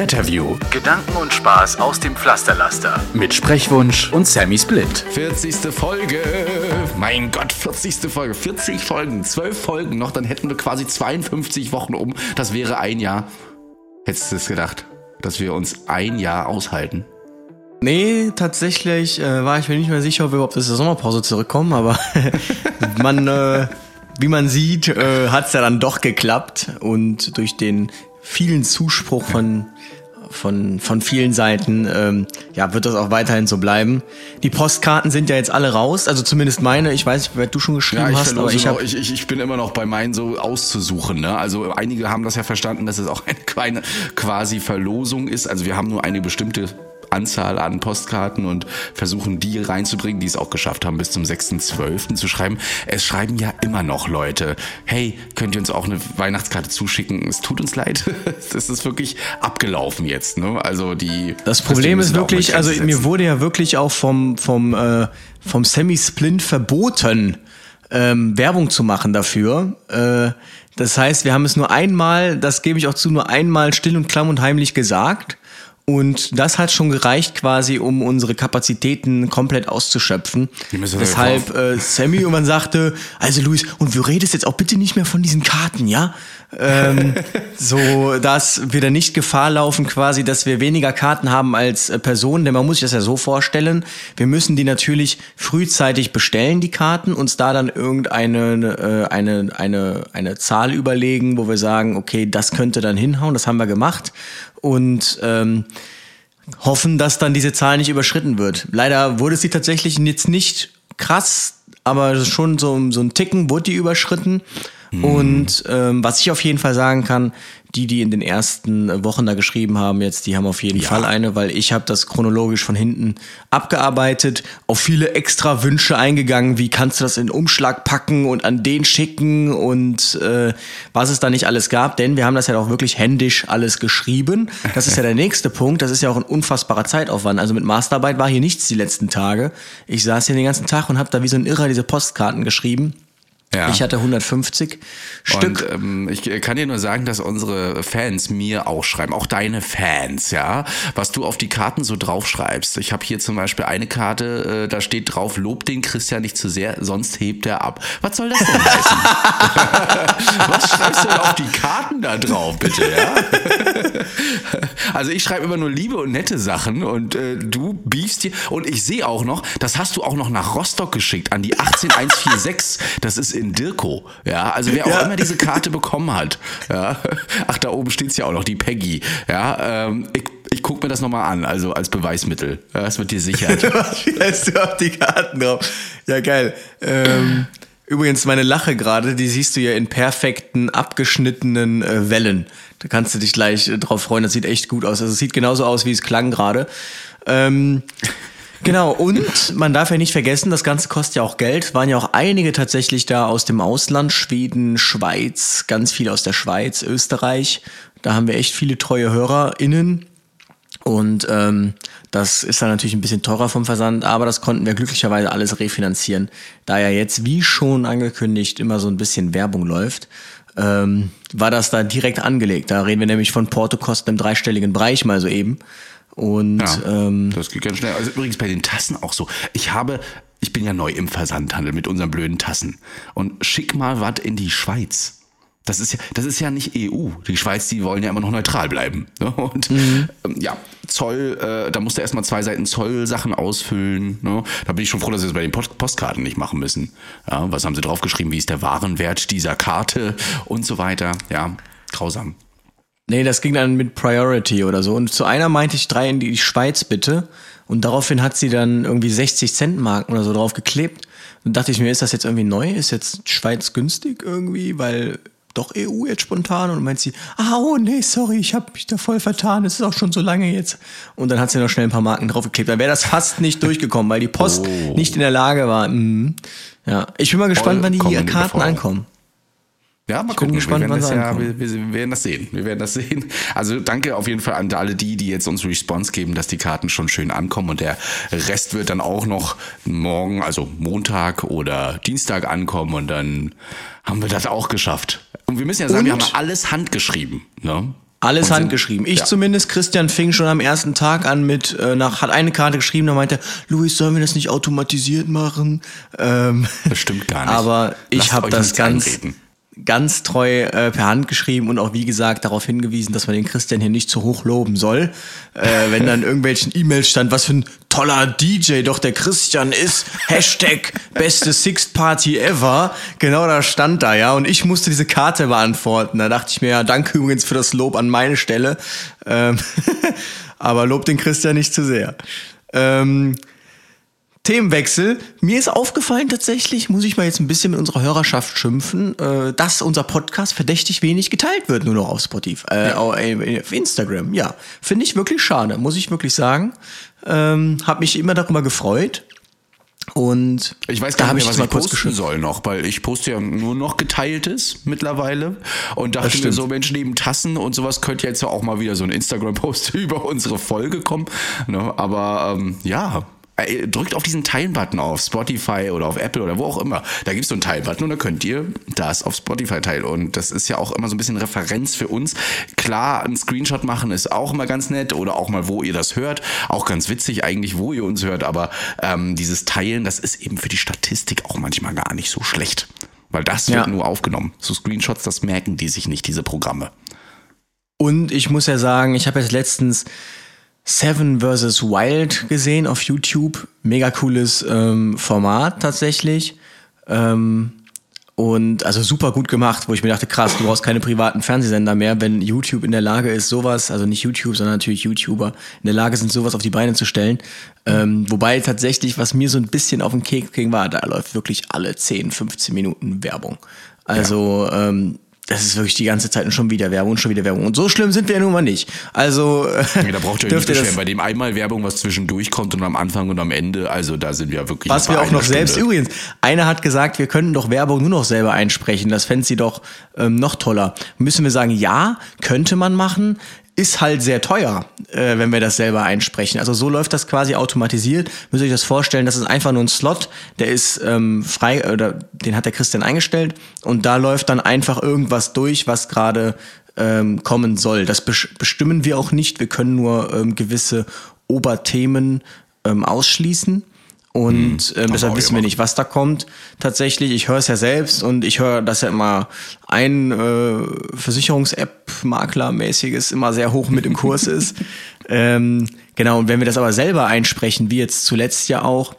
Retterview. Gedanken und Spaß aus dem Pflasterlaster. Mit Sprechwunsch und Sammy Split. 40. Folge. Mein Gott, 40. Folge. 40 Folgen, 12 Folgen noch, dann hätten wir quasi 52 Wochen um. Das wäre ein Jahr. Hättest du es gedacht, dass wir uns ein Jahr aushalten? Nee, tatsächlich äh, war ich mir nicht mehr sicher, ob wir überhaupt aus der Sommerpause zurückkommen, aber man, äh, wie man sieht, äh, hat es ja dann doch geklappt und durch den vielen Zuspruch von von, von vielen Seiten, ähm, ja, wird das auch weiterhin so bleiben. Die Postkarten sind ja jetzt alle raus, also zumindest meine. Ich weiß nicht, wer du schon geschrieben ja, ich hast, aber ich, hab, ich, ich, ich bin immer noch bei meinen so auszusuchen. Ne? Also einige haben das ja verstanden, dass es auch eine kleine quasi Verlosung ist. Also wir haben nur eine bestimmte Anzahl an Postkarten und versuchen die reinzubringen, die es auch geschafft haben, bis zum 6.12. zu schreiben. Es schreiben ja immer noch Leute, hey, könnt ihr uns auch eine Weihnachtskarte zuschicken? Es tut uns leid, das ist wirklich abgelaufen jetzt. Ne? Also die Das Problem ist wirklich, also mir wurde ja wirklich auch vom, vom, äh, vom Semi-Splint verboten, ähm, Werbung zu machen dafür. Äh, das heißt, wir haben es nur einmal, das gebe ich auch zu, nur einmal still und klamm und heimlich gesagt. Und das hat schon gereicht quasi, um unsere Kapazitäten komplett auszuschöpfen. Deshalb äh, Sammy irgendwann sagte, also Luis, und du redest jetzt auch bitte nicht mehr von diesen Karten, ja? Ähm, so, dass wir da nicht Gefahr laufen quasi, dass wir weniger Karten haben als äh, Personen, denn man muss sich das ja so vorstellen, wir müssen die natürlich frühzeitig bestellen, die Karten, uns da dann irgendeine äh, eine, eine, eine Zahl überlegen, wo wir sagen, okay, das könnte dann hinhauen, das haben wir gemacht und ähm, hoffen, dass dann diese Zahl nicht überschritten wird. Leider wurde sie tatsächlich jetzt nicht krass, aber schon so, so ein Ticken wurde die überschritten. Mhm. Und ähm, was ich auf jeden Fall sagen kann, die, die in den ersten Wochen da geschrieben haben, jetzt, die haben auf jeden ja. Fall eine, weil ich habe das chronologisch von hinten abgearbeitet, auf viele extra Wünsche eingegangen, wie kannst du das in Umschlag packen und an den schicken und äh, was es da nicht alles gab, denn wir haben das ja auch wirklich händisch alles geschrieben. Das ist ja der nächste Punkt, das ist ja auch ein unfassbarer Zeitaufwand. Also mit Masterarbeit war hier nichts die letzten Tage. Ich saß hier den ganzen Tag und habe da wie so ein Irrer diese Postkarten geschrieben. Ja. Ich hatte 150 Stück. Und, ähm, ich kann dir nur sagen, dass unsere Fans mir auch schreiben, auch deine Fans, ja, was du auf die Karten so draufschreibst. Ich habe hier zum Beispiel eine Karte, äh, da steht drauf, lob den Christian nicht zu sehr, sonst hebt er ab. Was soll das denn heißen? was schreibst du denn auf die Karten da drauf, bitte, ja? also ich schreibe immer nur liebe und nette Sachen und äh, du biefst dir und ich sehe auch noch, das hast du auch noch nach Rostock geschickt an die 18146. Das ist in Dirko. Ja, also wer auch ja. immer diese Karte bekommen hat. Ja, ach, da oben steht es ja auch noch, die Peggy. Ja, ähm, ich, ich gucke mir das nochmal an, also als Beweismittel. Ja, das wird dir sicher. Hast du auf die Karten drauf? Ja, geil. Ähm, übrigens, meine Lache gerade, die siehst du ja in perfekten, abgeschnittenen äh, Wellen. Da kannst du dich gleich äh, drauf freuen. Das sieht echt gut aus. Also es sieht genauso aus, wie es klang gerade. Ähm, Genau, und man darf ja nicht vergessen, das Ganze kostet ja auch Geld. Waren ja auch einige tatsächlich da aus dem Ausland, Schweden, Schweiz, ganz viel aus der Schweiz, Österreich. Da haben wir echt viele treue HörerInnen. Und ähm, das ist dann natürlich ein bisschen teurer vom Versand, aber das konnten wir glücklicherweise alles refinanzieren, da ja jetzt, wie schon angekündigt, immer so ein bisschen Werbung läuft. Ähm, war das da direkt angelegt. Da reden wir nämlich von Portokosten im dreistelligen Bereich mal so eben. Und ja, ähm, das geht ganz schnell. Also übrigens bei den Tassen auch so. Ich habe, ich bin ja neu im Versandhandel mit unseren blöden Tassen. Und schick mal was in die Schweiz. Das ist ja, das ist ja nicht EU. Die Schweiz, die wollen ja immer noch neutral bleiben. Ne? Und mhm. ähm, ja, Zoll, äh, da musst du erstmal zwei Seiten Zollsachen ausfüllen. Ne? Da bin ich schon froh, dass sie das bei den Post Postkarten nicht machen müssen. Ja, was haben sie draufgeschrieben? Wie ist der Warenwert dieser Karte und so weiter? Ja, grausam. Nee, das ging dann mit Priority oder so. Und zu einer meinte ich drei in die Schweiz bitte. Und daraufhin hat sie dann irgendwie 60 Cent Marken oder so drauf geklebt. Und dachte ich mir, ist das jetzt irgendwie neu? Ist jetzt Schweiz günstig irgendwie? Weil doch EU jetzt spontan? Und meint sie, ah, oh nee, sorry, ich habe mich da voll vertan, es ist auch schon so lange jetzt. Und dann hat sie noch schnell ein paar Marken draufgeklebt. Dann wäre das fast nicht durchgekommen, weil die Post oh. nicht in der Lage war. Mhm. Ja, ich bin mal gespannt, wann die Karten ankommen. Ja, mal ich gucken. Gespannt, wir, werden das ja, wir, wir, werden das sehen. Wir werden das sehen. Also danke auf jeden Fall an alle die, die jetzt uns Response geben, dass die Karten schon schön ankommen und der Rest wird dann auch noch morgen, also Montag oder Dienstag ankommen und dann haben wir das auch geschafft. Und wir müssen ja sagen, und? wir haben alles handgeschrieben. Ne? Alles handgeschrieben. Ich ja. zumindest, Christian fing schon am ersten Tag an mit, äh, nach, hat eine Karte geschrieben, da meinte, Luis, sollen wir das nicht automatisiert machen? Ähm, das stimmt gar nicht. Aber ich habe das ganz, einreden ganz treu äh, per Hand geschrieben und auch wie gesagt darauf hingewiesen, dass man den Christian hier nicht zu hoch loben soll. Äh, wenn dann irgendwelchen E-Mails stand, was für ein toller DJ doch der Christian ist, Hashtag beste Sixth Party ever. Genau da stand da, ja. Und ich musste diese Karte beantworten. Da dachte ich mir, ja, danke übrigens für das Lob an meine Stelle. Ähm aber lob den Christian nicht zu sehr. Ähm Themenwechsel. Mir ist aufgefallen tatsächlich, muss ich mal jetzt ein bisschen mit unserer Hörerschaft schimpfen, äh, dass unser Podcast verdächtig wenig geteilt wird, nur noch auf Spotify, äh, ja. auf Instagram. Ja, finde ich wirklich schade, muss ich wirklich sagen. Ähm, hab mich immer darüber gefreut. Und ich weiß gar nicht mehr, was ich posten soll noch, weil ich poste ja nur noch geteiltes mittlerweile und dachte mir so, Mensch, neben Tassen und sowas könnte jetzt auch mal wieder so ein Instagram-Post über unsere Folge kommen. Ne? Aber ähm, ja, äh, drückt auf diesen Teilen-Button auf Spotify oder auf Apple oder wo auch immer. Da gibt es so einen Teil-Button und da könnt ihr das auf Spotify teilen. Und das ist ja auch immer so ein bisschen Referenz für uns. Klar, ein Screenshot machen ist auch immer ganz nett oder auch mal, wo ihr das hört. Auch ganz witzig eigentlich, wo ihr uns hört. Aber ähm, dieses Teilen, das ist eben für die Statistik auch manchmal gar nicht so schlecht. Weil das ja. wird nur aufgenommen. So Screenshots, das merken die sich nicht, diese Programme. Und ich muss ja sagen, ich habe jetzt letztens Seven vs. Wild gesehen auf YouTube. Mega cooles ähm, Format tatsächlich. Ähm, und also super gut gemacht, wo ich mir dachte, krass, du brauchst keine privaten Fernsehsender mehr, wenn YouTube in der Lage ist, sowas, also nicht YouTube, sondern natürlich YouTuber, in der Lage sind, sowas auf die Beine zu stellen. Ähm, wobei tatsächlich, was mir so ein bisschen auf den Keks ging, war, da läuft wirklich alle 10, 15 Minuten Werbung. Also ja. ähm, das ist wirklich die ganze Zeit und schon wieder Werbung und schon wieder Werbung. Und so schlimm sind wir ja nun mal nicht. Also. Ja, da braucht ihr euch nicht Bei dem einmal Werbung, was zwischendurch kommt und am Anfang und am Ende, also da sind wir wirklich. Was wir auch noch Stunde. selbst, übrigens, einer hat gesagt, wir könnten doch Werbung nur noch selber einsprechen. Das fände sie doch ähm, noch toller. Müssen wir sagen, ja, könnte man machen ist halt sehr teuer, äh, wenn wir das selber einsprechen. Also so läuft das quasi automatisiert. Müsst ihr euch das vorstellen, das ist einfach nur ein Slot, der ist ähm, frei, oder den hat der Christian eingestellt und da läuft dann einfach irgendwas durch, was gerade ähm, kommen soll. Das bestimmen wir auch nicht. Wir können nur ähm, gewisse Oberthemen ähm, ausschließen. Und ähm, deshalb wissen wir nicht, was da kommt. Tatsächlich, ich höre es ja selbst und ich höre, dass ja immer ein äh, Versicherungs-App-Makler-mäßiges immer sehr hoch mit im Kurs ist. ähm, genau, und wenn wir das aber selber einsprechen, wie jetzt zuletzt ja auch,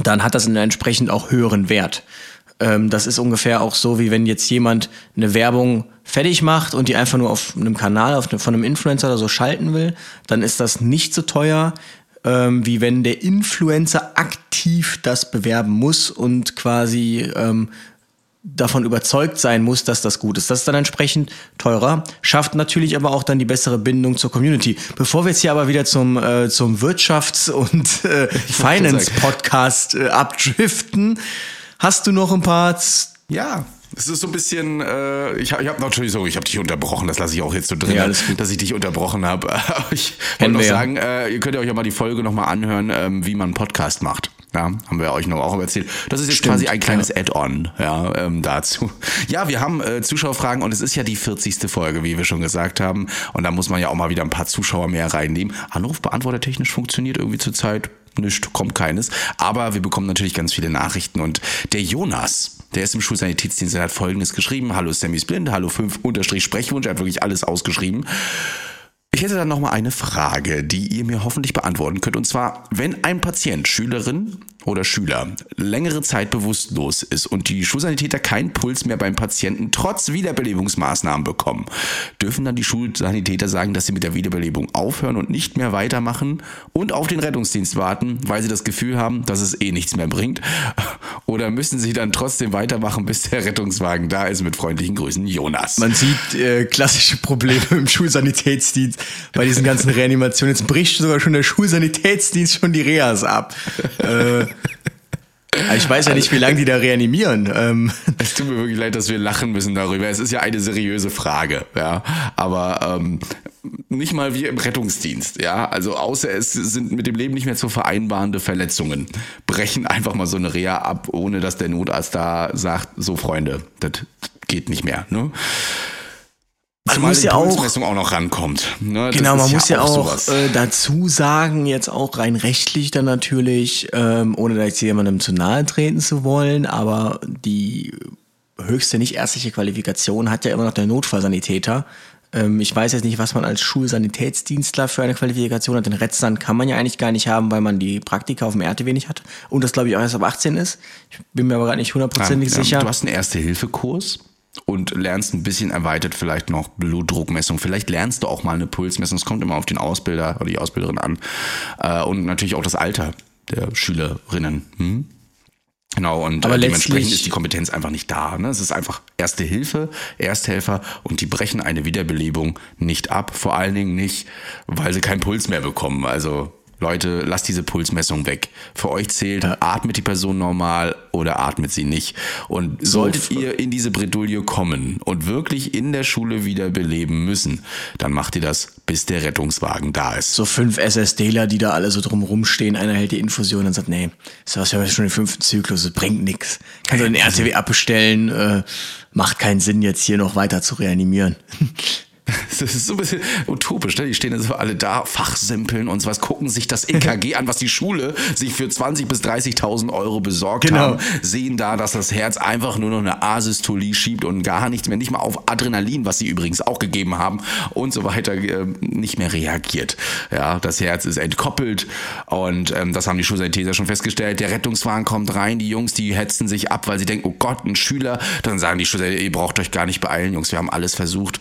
dann hat das einen entsprechend auch höheren Wert. Ähm, das ist ungefähr auch so, wie wenn jetzt jemand eine Werbung fertig macht und die einfach nur auf einem Kanal auf, von einem Influencer oder so schalten will, dann ist das nicht so teuer, ähm, wie wenn der Influencer aktiv das bewerben muss und quasi ähm, davon überzeugt sein muss, dass das gut ist. Das ist dann entsprechend teurer, schafft natürlich aber auch dann die bessere Bindung zur Community. Bevor wir jetzt hier aber wieder zum, äh, zum Wirtschafts- und äh, Finance-Podcast äh, abdriften, hast du noch ein paar... Ja, es ist so ein bisschen, äh, ich, ich habe natürlich so, ich habe dich unterbrochen, das lasse ich auch jetzt so drin, ja, dass ich dich unterbrochen habe. ich wollte noch sagen, äh, ihr könnt ja euch ja mal die Folge nochmal anhören, ähm, wie man einen Podcast macht. Ja, haben wir euch noch auch erzählt. Das ist jetzt Stimmt, quasi ein kleines ja. Add-on ja, ähm, dazu. Ja, wir haben äh, Zuschauerfragen und es ist ja die 40. Folge, wie wir schon gesagt haben. Und da muss man ja auch mal wieder ein paar Zuschauer mehr reinnehmen. Anrufbeantworter technisch funktioniert irgendwie zurzeit nicht, kommt keines. Aber wir bekommen natürlich ganz viele Nachrichten. Und der Jonas, der ist im Schulsanitätsdienst, der hat folgendes geschrieben. Hallo Sammys Blind, hallo 5 Unterstrich Sprechwunsch. Er hat wirklich alles ausgeschrieben. Ich hätte dann nochmal eine Frage, die ihr mir hoffentlich beantworten könnt. Und zwar, wenn ein Patient, Schülerin oder Schüler längere Zeit bewusstlos ist und die Schulsanitäter keinen Puls mehr beim Patienten trotz Wiederbelebungsmaßnahmen bekommen, dürfen dann die Schulsanitäter sagen, dass sie mit der Wiederbelebung aufhören und nicht mehr weitermachen und auf den Rettungsdienst warten, weil sie das Gefühl haben, dass es eh nichts mehr bringt? Oder müssen sie dann trotzdem weitermachen, bis der Rettungswagen da ist? Mit freundlichen Grüßen, Jonas. Man sieht äh, klassische Probleme im Schulsanitätsdienst bei diesen ganzen Reanimationen. Jetzt bricht sogar schon der Schulsanitätsdienst schon die Reas ab. äh, ich weiß ja nicht, wie lange die da reanimieren. Ähm. Es tut mir wirklich leid, dass wir lachen müssen darüber. Es ist ja eine seriöse Frage, ja. Aber ähm, nicht mal wir im Rettungsdienst, ja. Also außer es sind mit dem Leben nicht mehr zu vereinbarende Verletzungen, brechen einfach mal so eine Reha ab, ohne dass der Notarzt da sagt, so Freunde, das geht nicht mehr. Ne? Man muss ja auch, auch noch rankommt. Ne? Genau, man muss ja auch, auch äh, dazu sagen, jetzt auch rein rechtlich dann natürlich, ähm, ohne da jetzt jemandem zu nahe treten zu wollen, aber die höchste nicht ärztliche Qualifikation hat ja immer noch der Notfallsanitäter. Ähm, ich weiß jetzt nicht, was man als Schulsanitätsdienstler für eine Qualifikation hat. Den Retzstand kann man ja eigentlich gar nicht haben, weil man die Praktika auf dem RTW nicht hat. Und das glaube ich auch erst ab 18 ist. Ich bin mir aber gerade nicht hundertprozentig ja, sicher. Du hast einen Erste-Hilfe-Kurs und lernst ein bisschen erweitert vielleicht noch Blutdruckmessung. Vielleicht lernst du auch mal eine Pulsmessung. Es kommt immer auf den Ausbilder oder die Ausbilderin an. Äh, und natürlich auch das Alter der Schülerinnen. Hm? Genau, und Aber äh, dementsprechend ist die Kompetenz einfach nicht da. Ne? Es ist einfach Erste Hilfe, Ersthelfer und die brechen eine Wiederbelebung nicht ab. Vor allen Dingen nicht, weil sie keinen Puls mehr bekommen. Also Leute, lasst diese Pulsmessung weg. Für euch zählt, ja. atmet die Person normal oder atmet sie nicht. Und solltet so. ihr in diese Bredouille kommen und wirklich in der Schule wieder beleben müssen, dann macht ihr das, bis der Rettungswagen da ist. So fünf SSDler, die da alle so drumrum stehen, einer hält die Infusion und sagt, nee, das ist ja schon den fünften Zyklus, das bringt nichts. Kannst du den RTW abbestellen, äh, macht keinen Sinn, jetzt hier noch weiter zu reanimieren. Das ist so ein bisschen utopisch, ne? Die stehen so alle da, fachsimpeln und sowas, gucken sich das EKG an, was die Schule sich für 20.000 bis 30.000 Euro besorgt genau. haben, sehen da, dass das Herz einfach nur noch eine Asystolie schiebt und gar nichts mehr, nicht mal auf Adrenalin, was sie übrigens auch gegeben haben und so weiter, äh, nicht mehr reagiert. Ja, das Herz ist entkoppelt und ähm, das haben die Schulsanitäter schon festgestellt. Der Rettungswagen kommt rein, die Jungs, die hetzen sich ab, weil sie denken, oh Gott, ein Schüler. Dann sagen die Schulsanitäter, ihr braucht euch gar nicht beeilen, Jungs, wir haben alles versucht.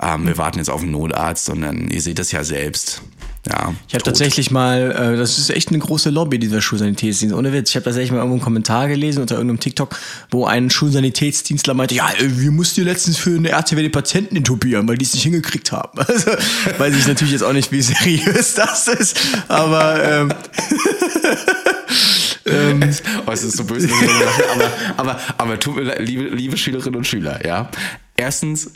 Ähm, wir warten jetzt auf einen Notarzt, sondern ihr seht das ja selbst. Ja, ich habe tatsächlich mal, äh, das ist echt eine große Lobby, dieser Schulsanitätsdienst. Ohne Witz. Ich habe tatsächlich mal irgendwo einen Kommentar gelesen unter irgendeinem TikTok, wo ein Schulsanitätsdienstler meinte, ja, wir mussten die letztens für eine RTW die Patienten intubieren, weil die es nicht hingekriegt haben. Also, weiß ich natürlich jetzt auch nicht, wie seriös das ist, aber ähm, ähm, oh, es ist so böse, aber, aber, aber tut mir leid, liebe, liebe Schülerinnen und Schüler, ja. Erstens,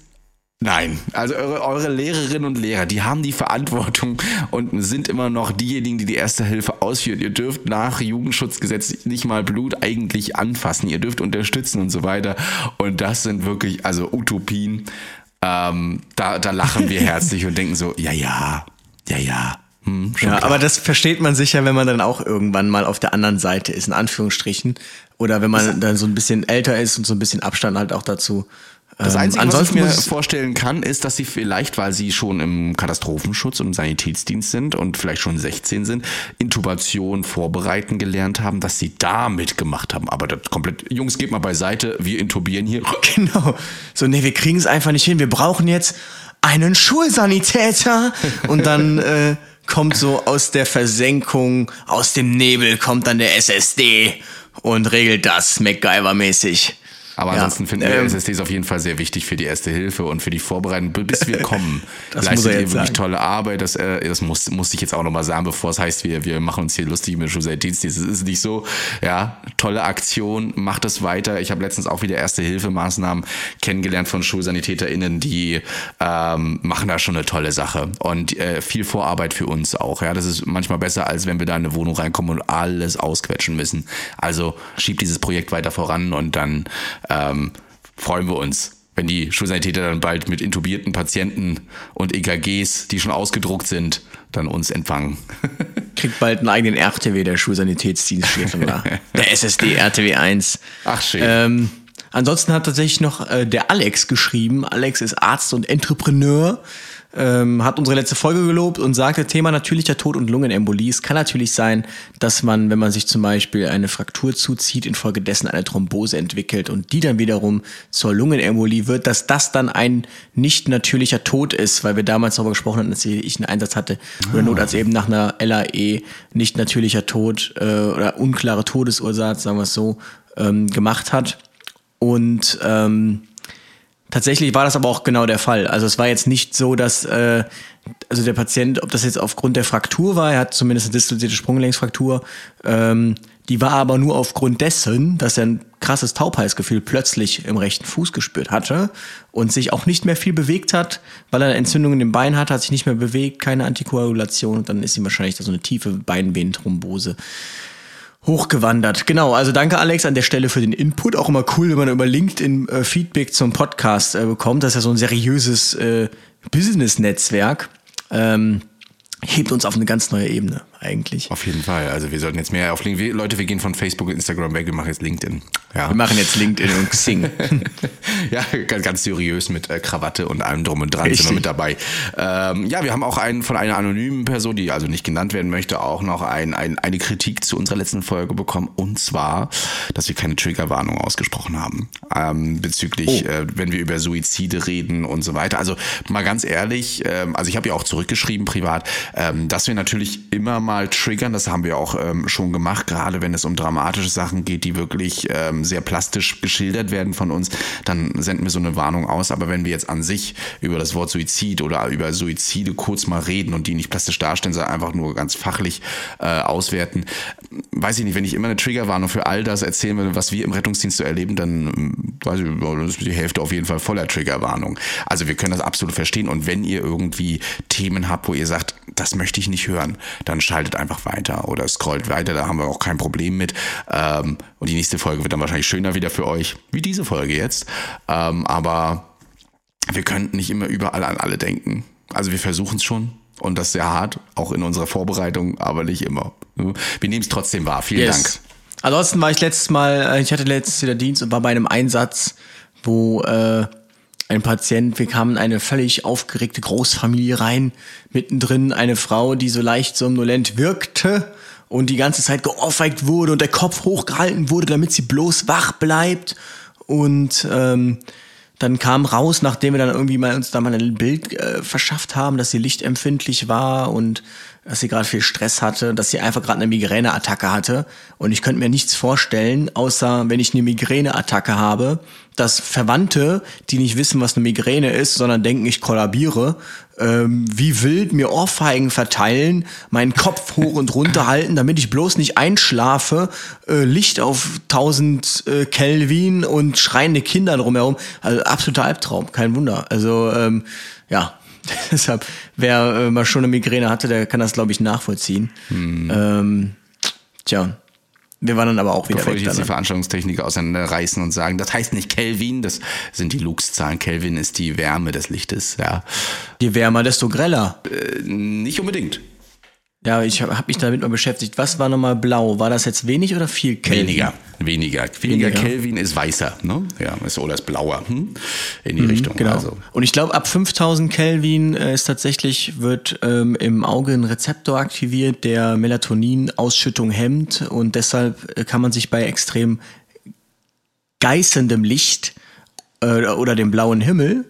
Nein, also eure, eure, Lehrerinnen und Lehrer, die haben die Verantwortung und sind immer noch diejenigen, die die erste Hilfe ausführen. Ihr dürft nach Jugendschutzgesetz nicht mal Blut eigentlich anfassen. Ihr dürft unterstützen und so weiter. Und das sind wirklich, also Utopien. Ähm, da, da lachen wir herzlich und denken so, ja, ja, ja, ja. Hm, ja, aber das versteht man sicher, wenn man dann auch irgendwann mal auf der anderen Seite ist, in Anführungsstrichen. Oder wenn man dann so ein bisschen älter ist und so ein bisschen Abstand halt auch dazu das ähm, Einzige, was ich mir vorstellen kann, ist, dass sie vielleicht, weil sie schon im Katastrophenschutz und im Sanitätsdienst sind und vielleicht schon 16 sind, Intubation vorbereiten gelernt haben, dass sie da mitgemacht haben. Aber das komplett, Jungs, geht mal beiseite, wir intubieren hier. Genau. So, nee, wir kriegen es einfach nicht hin. Wir brauchen jetzt einen Schulsanitäter. Und dann äh, kommt so aus der Versenkung, aus dem Nebel, kommt dann der SSD und regelt das MacGyver-mäßig. Aber ja. ansonsten finden wir ähm, SSDs auf jeden Fall sehr wichtig für die Erste Hilfe und für die Vorbereitung, bis wir kommen. das leistet ihr wirklich sagen. tolle Arbeit. Das, äh, das muss, muss ich jetzt auch nochmal sagen, bevor es heißt, wir, wir machen uns hier lustig mit Dienst. Das ist nicht so. Ja, tolle Aktion, macht es weiter. Ich habe letztens auch wieder Erste-Hilfe-Maßnahmen kennengelernt von SchulsanitäterInnen, die ähm, machen da schon eine tolle Sache. Und äh, viel Vorarbeit für uns auch. Ja, das ist manchmal besser, als wenn wir da in eine Wohnung reinkommen und alles ausquetschen müssen. Also schiebt dieses Projekt weiter voran und dann ähm, freuen wir uns, wenn die Schulsanitäter dann bald mit intubierten Patienten und EKGs, die schon ausgedruckt sind, dann uns empfangen. Kriegt bald einen eigenen RTW, der Schulsanitätsdienst Der SSD RTW 1. Ach schön. Ähm, ansonsten hat tatsächlich noch äh, der Alex geschrieben. Alex ist Arzt und Entrepreneur ähm, hat unsere letzte Folge gelobt und sagte, Thema natürlicher Tod und Lungenembolie. Es kann natürlich sein, dass man, wenn man sich zum Beispiel eine Fraktur zuzieht, infolgedessen eine Thrombose entwickelt und die dann wiederum zur Lungenembolie wird, dass das dann ein nicht natürlicher Tod ist, weil wir damals darüber gesprochen hatten, dass ich einen Einsatz hatte, oder Not als eben nach einer LAE nicht natürlicher Tod äh, oder unklare Todesursache, sagen wir es so, ähm, gemacht hat. Und ähm, Tatsächlich war das aber auch genau der Fall. Also es war jetzt nicht so, dass äh, also der Patient, ob das jetzt aufgrund der Fraktur war, er hat zumindest eine dislozierte Sprunggelenksfraktur, ähm, die war aber nur aufgrund dessen, dass er ein krasses Taubheitsgefühl plötzlich im rechten Fuß gespürt hatte und sich auch nicht mehr viel bewegt hat, weil er eine Entzündung in dem Bein hatte, hat sich nicht mehr bewegt, keine Antikoagulation und dann ist ihm wahrscheinlich da so eine tiefe Beinvenenthrombose hochgewandert. Genau, also danke Alex an der Stelle für den Input. Auch immer cool, wenn man über LinkedIn äh, Feedback zum Podcast äh, bekommt. Das ist ja so ein seriöses äh, Business-Netzwerk. Ähm, hebt uns auf eine ganz neue Ebene eigentlich. Auf jeden Fall. Also wir sollten jetzt mehr auf LinkedIn. Leute, wir gehen von Facebook und Instagram weg, wir machen jetzt LinkedIn. Ja. Wir machen jetzt LinkedIn und Xing. ja, ganz, ganz, seriös mit äh, Krawatte und allem drum und dran Richtig. sind wir mit dabei. Ähm, ja, wir haben auch einen von einer anonymen Person, die also nicht genannt werden möchte, auch noch ein, ein, eine Kritik zu unserer letzten Folge bekommen. Und zwar, dass wir keine Triggerwarnung ausgesprochen haben. Ähm, bezüglich, oh. äh, wenn wir über Suizide reden und so weiter. Also mal ganz ehrlich, äh, also ich habe ja auch zurückgeschrieben privat, ähm, dass wir natürlich immer mal triggern. Das haben wir auch ähm, schon gemacht, gerade wenn es um dramatische Sachen geht, die wirklich ähm, sehr plastisch geschildert werden von uns, dann senden wir so eine Warnung aus. Aber wenn wir jetzt an sich über das Wort Suizid oder über Suizide kurz mal reden und die nicht plastisch darstellen, sondern einfach nur ganz fachlich äh, auswerten, weiß ich nicht, wenn ich immer eine Triggerwarnung für all das erzählen will, was wir im Rettungsdienst so erleben, dann ähm, weiß ich, ist die Hälfte auf jeden Fall voller Triggerwarnung. Also wir können das absolut verstehen und wenn ihr irgendwie Themen habt, wo ihr sagt, das möchte ich nicht hören, dann schaltet einfach weiter oder scrollt weiter, da haben wir auch kein Problem mit. Ähm, und die nächste Folge wird dann wahrscheinlich schöner wieder für euch, wie diese Folge jetzt. Ähm, aber wir könnten nicht immer überall an alle denken. Also wir versuchen es schon, und das sehr hart, auch in unserer Vorbereitung, aber nicht immer. Wir nehmen es trotzdem wahr. Vielen yes. Dank. Ansonsten war ich letztes Mal, äh, ich hatte letztes wieder Dienst und war bei einem Einsatz, wo äh, ein Patient, wir kamen in eine völlig aufgeregte Großfamilie rein, mittendrin eine Frau, die so leicht somnolent wirkte und die ganze Zeit geohrfeigt wurde und der Kopf hochgehalten wurde, damit sie bloß wach bleibt. Und ähm, dann kam raus, nachdem wir dann irgendwie mal uns da mal ein Bild äh, verschafft haben, dass sie lichtempfindlich war und dass sie gerade viel Stress hatte, dass sie einfach gerade eine Migräneattacke hatte. Und ich könnte mir nichts vorstellen, außer wenn ich eine Migräneattacke habe, dass Verwandte, die nicht wissen, was eine Migräne ist, sondern denken, ich kollabiere, ähm, wie wild mir Ohrfeigen verteilen, meinen Kopf hoch und runter halten, damit ich bloß nicht einschlafe, äh, Licht auf 1000 äh, Kelvin und schreiende Kinder drumherum. Also absoluter Albtraum, kein Wunder. Also ähm, ja, Deshalb, wer äh, mal schon eine Migräne hatte, der kann das, glaube ich, nachvollziehen. Hm. Ähm, tja. Wir waren dann aber auch wieder Bevor weg. ich jetzt die Veranstaltungstechniker auseinanderreißen und sagen, das heißt nicht Kelvin, das sind die Lux-Zahlen. Kelvin ist die Wärme des Lichtes, ja. Je wärmer, desto greller. Äh, nicht unbedingt. Ja, ich habe hab mich damit mal beschäftigt. Was war nochmal blau? War das jetzt wenig oder viel Kelvin? Weniger, weniger. Weniger, Kelvin ist weißer, ne? Ja, ist, oder ist blauer, hm? In die mhm, Richtung. Genau. Also. Und ich glaube, ab 5000 Kelvin äh, ist tatsächlich, wird ähm, im Auge ein Rezeptor aktiviert, der Melatoninausschüttung hemmt und deshalb äh, kann man sich bei extrem geißendem Licht äh, oder dem blauen Himmel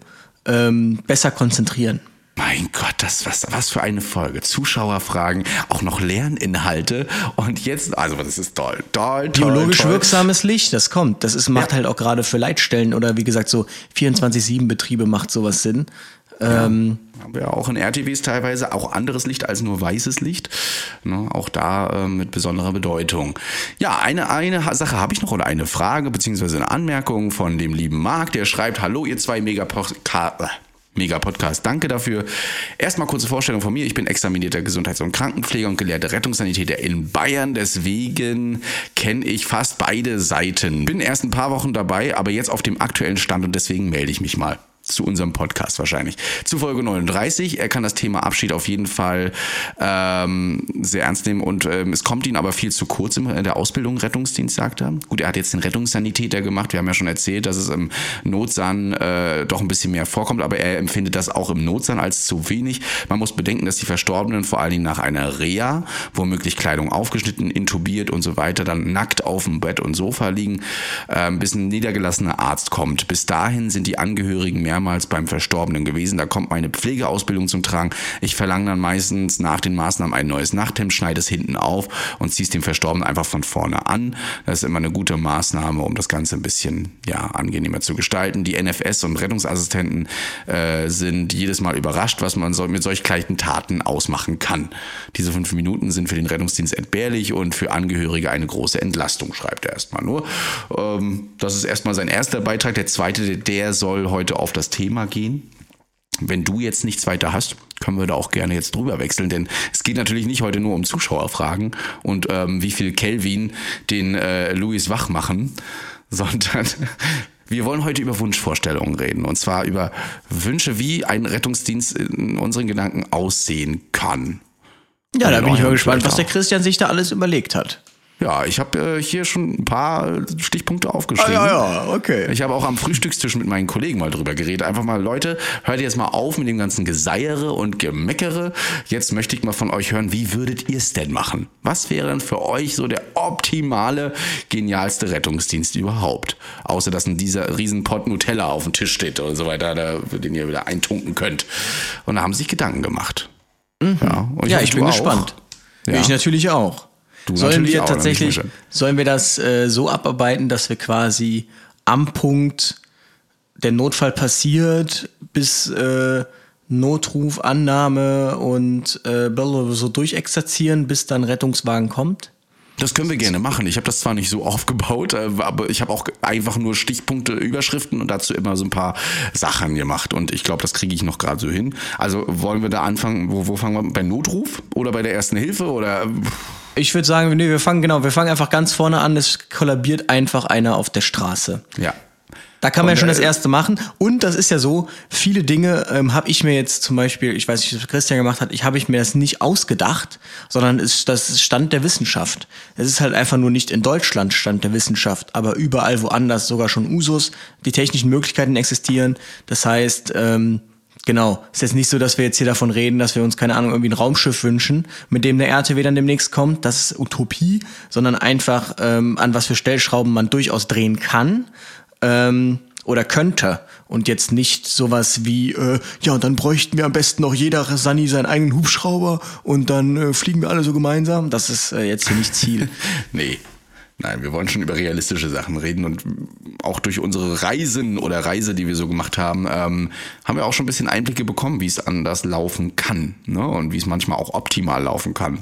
ähm, besser konzentrieren. Mein Gott, das was, was für eine Folge. Zuschauerfragen, auch noch Lerninhalte und jetzt, also das ist toll, toll, toll. Biologisch toll. wirksames Licht, das kommt. Das ist, macht ja. halt auch gerade für Leitstellen oder wie gesagt so 24-7-Betriebe macht sowas Sinn. Ja. Ähm, haben wir auch in RTWs teilweise auch anderes Licht als nur weißes Licht. Ne, auch da äh, mit besonderer Bedeutung. Ja, eine, eine Sache habe ich noch oder eine Frage beziehungsweise eine Anmerkung von dem lieben Marc, der schreibt, hallo ihr zwei Megapodcast Mega Podcast. Danke dafür. Erstmal kurze Vorstellung von mir. Ich bin examinierter Gesundheits- und Krankenpfleger und gelehrter Rettungssanitäter in Bayern. Deswegen kenne ich fast beide Seiten. Bin erst ein paar Wochen dabei, aber jetzt auf dem aktuellen Stand und deswegen melde ich mich mal. Zu unserem Podcast wahrscheinlich. Zu Folge 39. Er kann das Thema Abschied auf jeden Fall ähm, sehr ernst nehmen und ähm, es kommt ihm aber viel zu kurz in der Ausbildung Rettungsdienst, sagt er. Gut, er hat jetzt den Rettungssanitäter gemacht. Wir haben ja schon erzählt, dass es im Notsan äh, doch ein bisschen mehr vorkommt, aber er empfindet das auch im Notsan als zu wenig. Man muss bedenken, dass die Verstorbenen vor allen Dingen nach einer Reha, womöglich Kleidung aufgeschnitten, intubiert und so weiter, dann nackt auf dem Bett und Sofa liegen, äh, bis ein niedergelassener Arzt kommt. Bis dahin sind die Angehörigen mehrmals beim Verstorbenen gewesen. Da kommt meine Pflegeausbildung zum Tragen. Ich verlange dann meistens nach den Maßnahmen ein neues Nachthemd, schneide es hinten auf und ziehe es dem Verstorbenen einfach von vorne an. Das ist immer eine gute Maßnahme, um das Ganze ein bisschen ja, angenehmer zu gestalten. Die NFS und Rettungsassistenten äh, sind jedes Mal überrascht, was man so, mit solch kleinen Taten ausmachen kann. Diese fünf Minuten sind für den Rettungsdienst entbehrlich und für Angehörige eine große Entlastung, schreibt er erstmal nur. Ähm, das ist erstmal sein erster Beitrag. Der zweite, der soll heute auf das Thema gehen. Wenn du jetzt nichts weiter hast, können wir da auch gerne jetzt drüber wechseln, denn es geht natürlich nicht heute nur um Zuschauerfragen und ähm, wie viel Kelvin den äh, Louis wach machen, sondern wir wollen heute über Wunschvorstellungen reden und zwar über Wünsche, wie ein Rettungsdienst in unseren Gedanken aussehen kann. Ja, da bin ich mal gespannt, was der Christian sich da alles überlegt hat. Ja, ich habe äh, hier schon ein paar Stichpunkte aufgeschrieben. Ah, ja, ja, okay. Ich habe auch am Frühstückstisch mit meinen Kollegen mal drüber geredet. Einfach mal, Leute, hört jetzt mal auf mit dem ganzen Geseiere und Gemeckere. Jetzt möchte ich mal von euch hören, wie würdet ihr es denn machen? Was wäre denn für euch so der optimale, genialste Rettungsdienst überhaupt? Außer, dass ein dieser riesen Pot Nutella auf dem Tisch steht und so weiter, da, den ihr wieder eintunken könnt. Und da haben sie sich Gedanken gemacht. Mhm. Ja, ja ich bin auch. gespannt. Ja. Ich natürlich auch. Du sollen wir tatsächlich, sollen wir das äh, so abarbeiten, dass wir quasi am Punkt der Notfall passiert, bis äh, Notruf, Annahme und äh, so durchexerzieren, bis dann Rettungswagen kommt? Das können wir gerne machen. Ich habe das zwar nicht so aufgebaut, äh, aber ich habe auch einfach nur Stichpunkte, Überschriften und dazu immer so ein paar Sachen gemacht. Und ich glaube, das kriege ich noch gerade so hin. Also wollen wir da anfangen? Wo, wo fangen wir? Bei Notruf oder bei der ersten Hilfe oder? Ich würde sagen, nee, wir fangen genau, wir fangen einfach ganz vorne an. Es kollabiert einfach einer auf der Straße. Ja. Da kann man ja schon das äh, erste machen. Und das ist ja so, viele Dinge ähm, habe ich mir jetzt zum Beispiel, ich weiß nicht, was Christian gemacht hat, ich habe ich mir das nicht ausgedacht, sondern ist das Stand der Wissenschaft. Es ist halt einfach nur nicht in Deutschland Stand der Wissenschaft, aber überall woanders sogar schon Usus, die technischen Möglichkeiten existieren. Das heißt, ähm, Genau. Es ist jetzt nicht so, dass wir jetzt hier davon reden, dass wir uns, keine Ahnung, irgendwie ein Raumschiff wünschen, mit dem der RTW dann demnächst kommt. Das ist Utopie, sondern einfach, ähm, an was für Stellschrauben man durchaus drehen kann. Ähm, oder könnte und jetzt nicht sowas wie, äh, ja, dann bräuchten wir am besten noch jeder Sani seinen eigenen Hubschrauber und dann äh, fliegen wir alle so gemeinsam. Das ist äh, jetzt hier nicht Ziel. nee, Nein, wir wollen schon über realistische Sachen reden und auch durch unsere Reisen oder Reise, die wir so gemacht haben, ähm, haben wir auch schon ein bisschen Einblicke bekommen, wie es anders laufen kann ne? und wie es manchmal auch optimal laufen kann.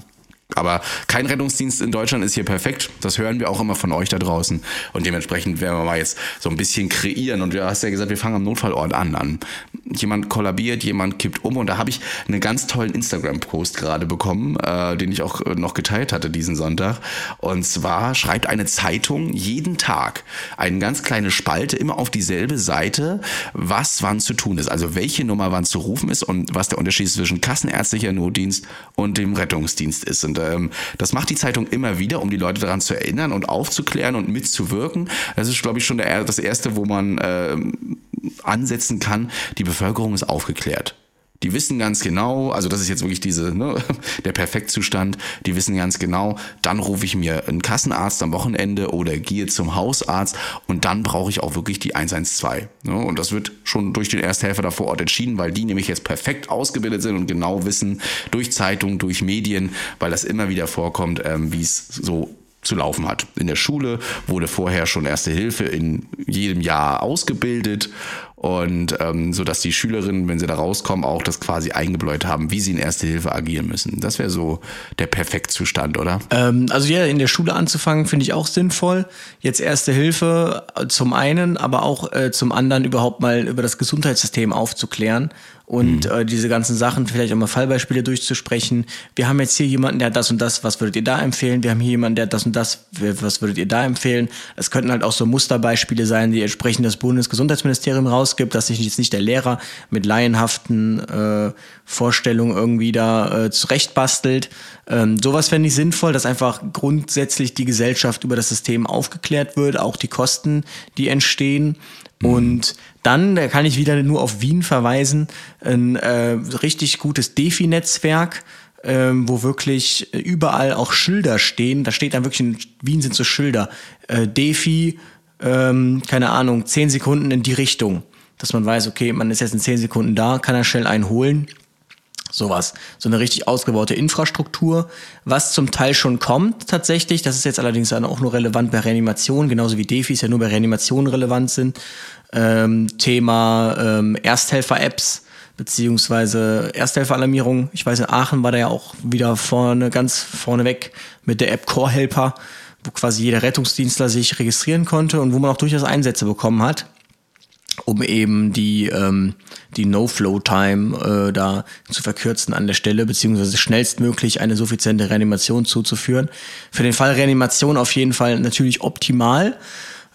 Aber kein Rettungsdienst in Deutschland ist hier perfekt. Das hören wir auch immer von euch da draußen. Und dementsprechend werden wir mal jetzt so ein bisschen kreieren. Und du hast ja gesagt, wir fangen am Notfallort an. an. Jemand kollabiert, jemand kippt um. Und da habe ich einen ganz tollen Instagram-Post gerade bekommen, äh, den ich auch noch geteilt hatte diesen Sonntag. Und zwar schreibt eine Zeitung jeden Tag eine ganz kleine Spalte immer auf dieselbe Seite, was wann zu tun ist. Also welche Nummer wann zu rufen ist und was der Unterschied zwischen kassenärztlicher Notdienst und dem Rettungsdienst ist. Und ähm, das macht die Zeitung immer wieder, um die Leute daran zu erinnern und aufzuklären und mitzuwirken. Das ist, glaube ich, schon der, das Erste, wo man äh, ansetzen kann. Die Bevölkerung ist aufgeklärt. Die wissen ganz genau, also das ist jetzt wirklich diese, ne, der Perfektzustand, die wissen ganz genau, dann rufe ich mir einen Kassenarzt am Wochenende oder gehe zum Hausarzt und dann brauche ich auch wirklich die 112. Ne? Und das wird schon durch den Ersthelfer da vor Ort entschieden, weil die nämlich jetzt perfekt ausgebildet sind und genau wissen, durch Zeitungen, durch Medien, weil das immer wieder vorkommt, ähm, wie es so zu laufen hat. In der Schule wurde vorher schon Erste Hilfe in jedem Jahr ausgebildet und ähm, so dass die Schülerinnen, wenn sie da rauskommen, auch das quasi eingebläut haben, wie sie in Erste Hilfe agieren müssen. Das wäre so der Perfektzustand, oder? Ähm, also ja, in der Schule anzufangen finde ich auch sinnvoll. Jetzt Erste Hilfe äh, zum einen, aber auch äh, zum anderen überhaupt mal über das Gesundheitssystem aufzuklären und mhm. äh, diese ganzen Sachen, vielleicht auch mal Fallbeispiele durchzusprechen. Wir haben jetzt hier jemanden, der hat das und das, was würdet ihr da empfehlen? Wir haben hier jemanden, der hat das und das, was würdet ihr da empfehlen? Es könnten halt auch so Musterbeispiele sein, die entsprechend das Bundesgesundheitsministerium raus rausgibt, dass sich jetzt nicht der Lehrer mit laienhaften äh, Vorstellungen irgendwie da äh, zurechtbastelt. Ähm, sowas fände ich sinnvoll, dass einfach grundsätzlich die Gesellschaft über das System aufgeklärt wird, auch die Kosten, die entstehen. Mhm. Und dann, da kann ich wieder nur auf Wien verweisen, ein äh, richtig gutes Defi-Netzwerk, ähm, wo wirklich überall auch Schilder stehen. Da steht dann wirklich in Wien sind so Schilder. Äh, Defi, ähm, keine Ahnung, zehn Sekunden in die Richtung. Dass man weiß, okay, man ist jetzt in zehn Sekunden da, kann er schnell einen holen. Sowas. So eine richtig ausgebaute Infrastruktur, was zum Teil schon kommt tatsächlich. Das ist jetzt allerdings dann auch nur relevant bei Reanimation, genauso wie Defis ja nur bei Reanimation relevant sind. Ähm, Thema ähm, Ersthelfer-Apps beziehungsweise Ersthelfer-Alarmierung. Ich weiß, in Aachen war da ja auch wieder vorne, ganz vorne weg mit der App Core Helper, wo quasi jeder Rettungsdienstler sich registrieren konnte und wo man auch durchaus Einsätze bekommen hat, um eben die, ähm, die No-Flow-Time äh, da zu verkürzen an der Stelle, beziehungsweise schnellstmöglich eine suffiziente Reanimation zuzuführen. Für den Fall Reanimation auf jeden Fall natürlich optimal.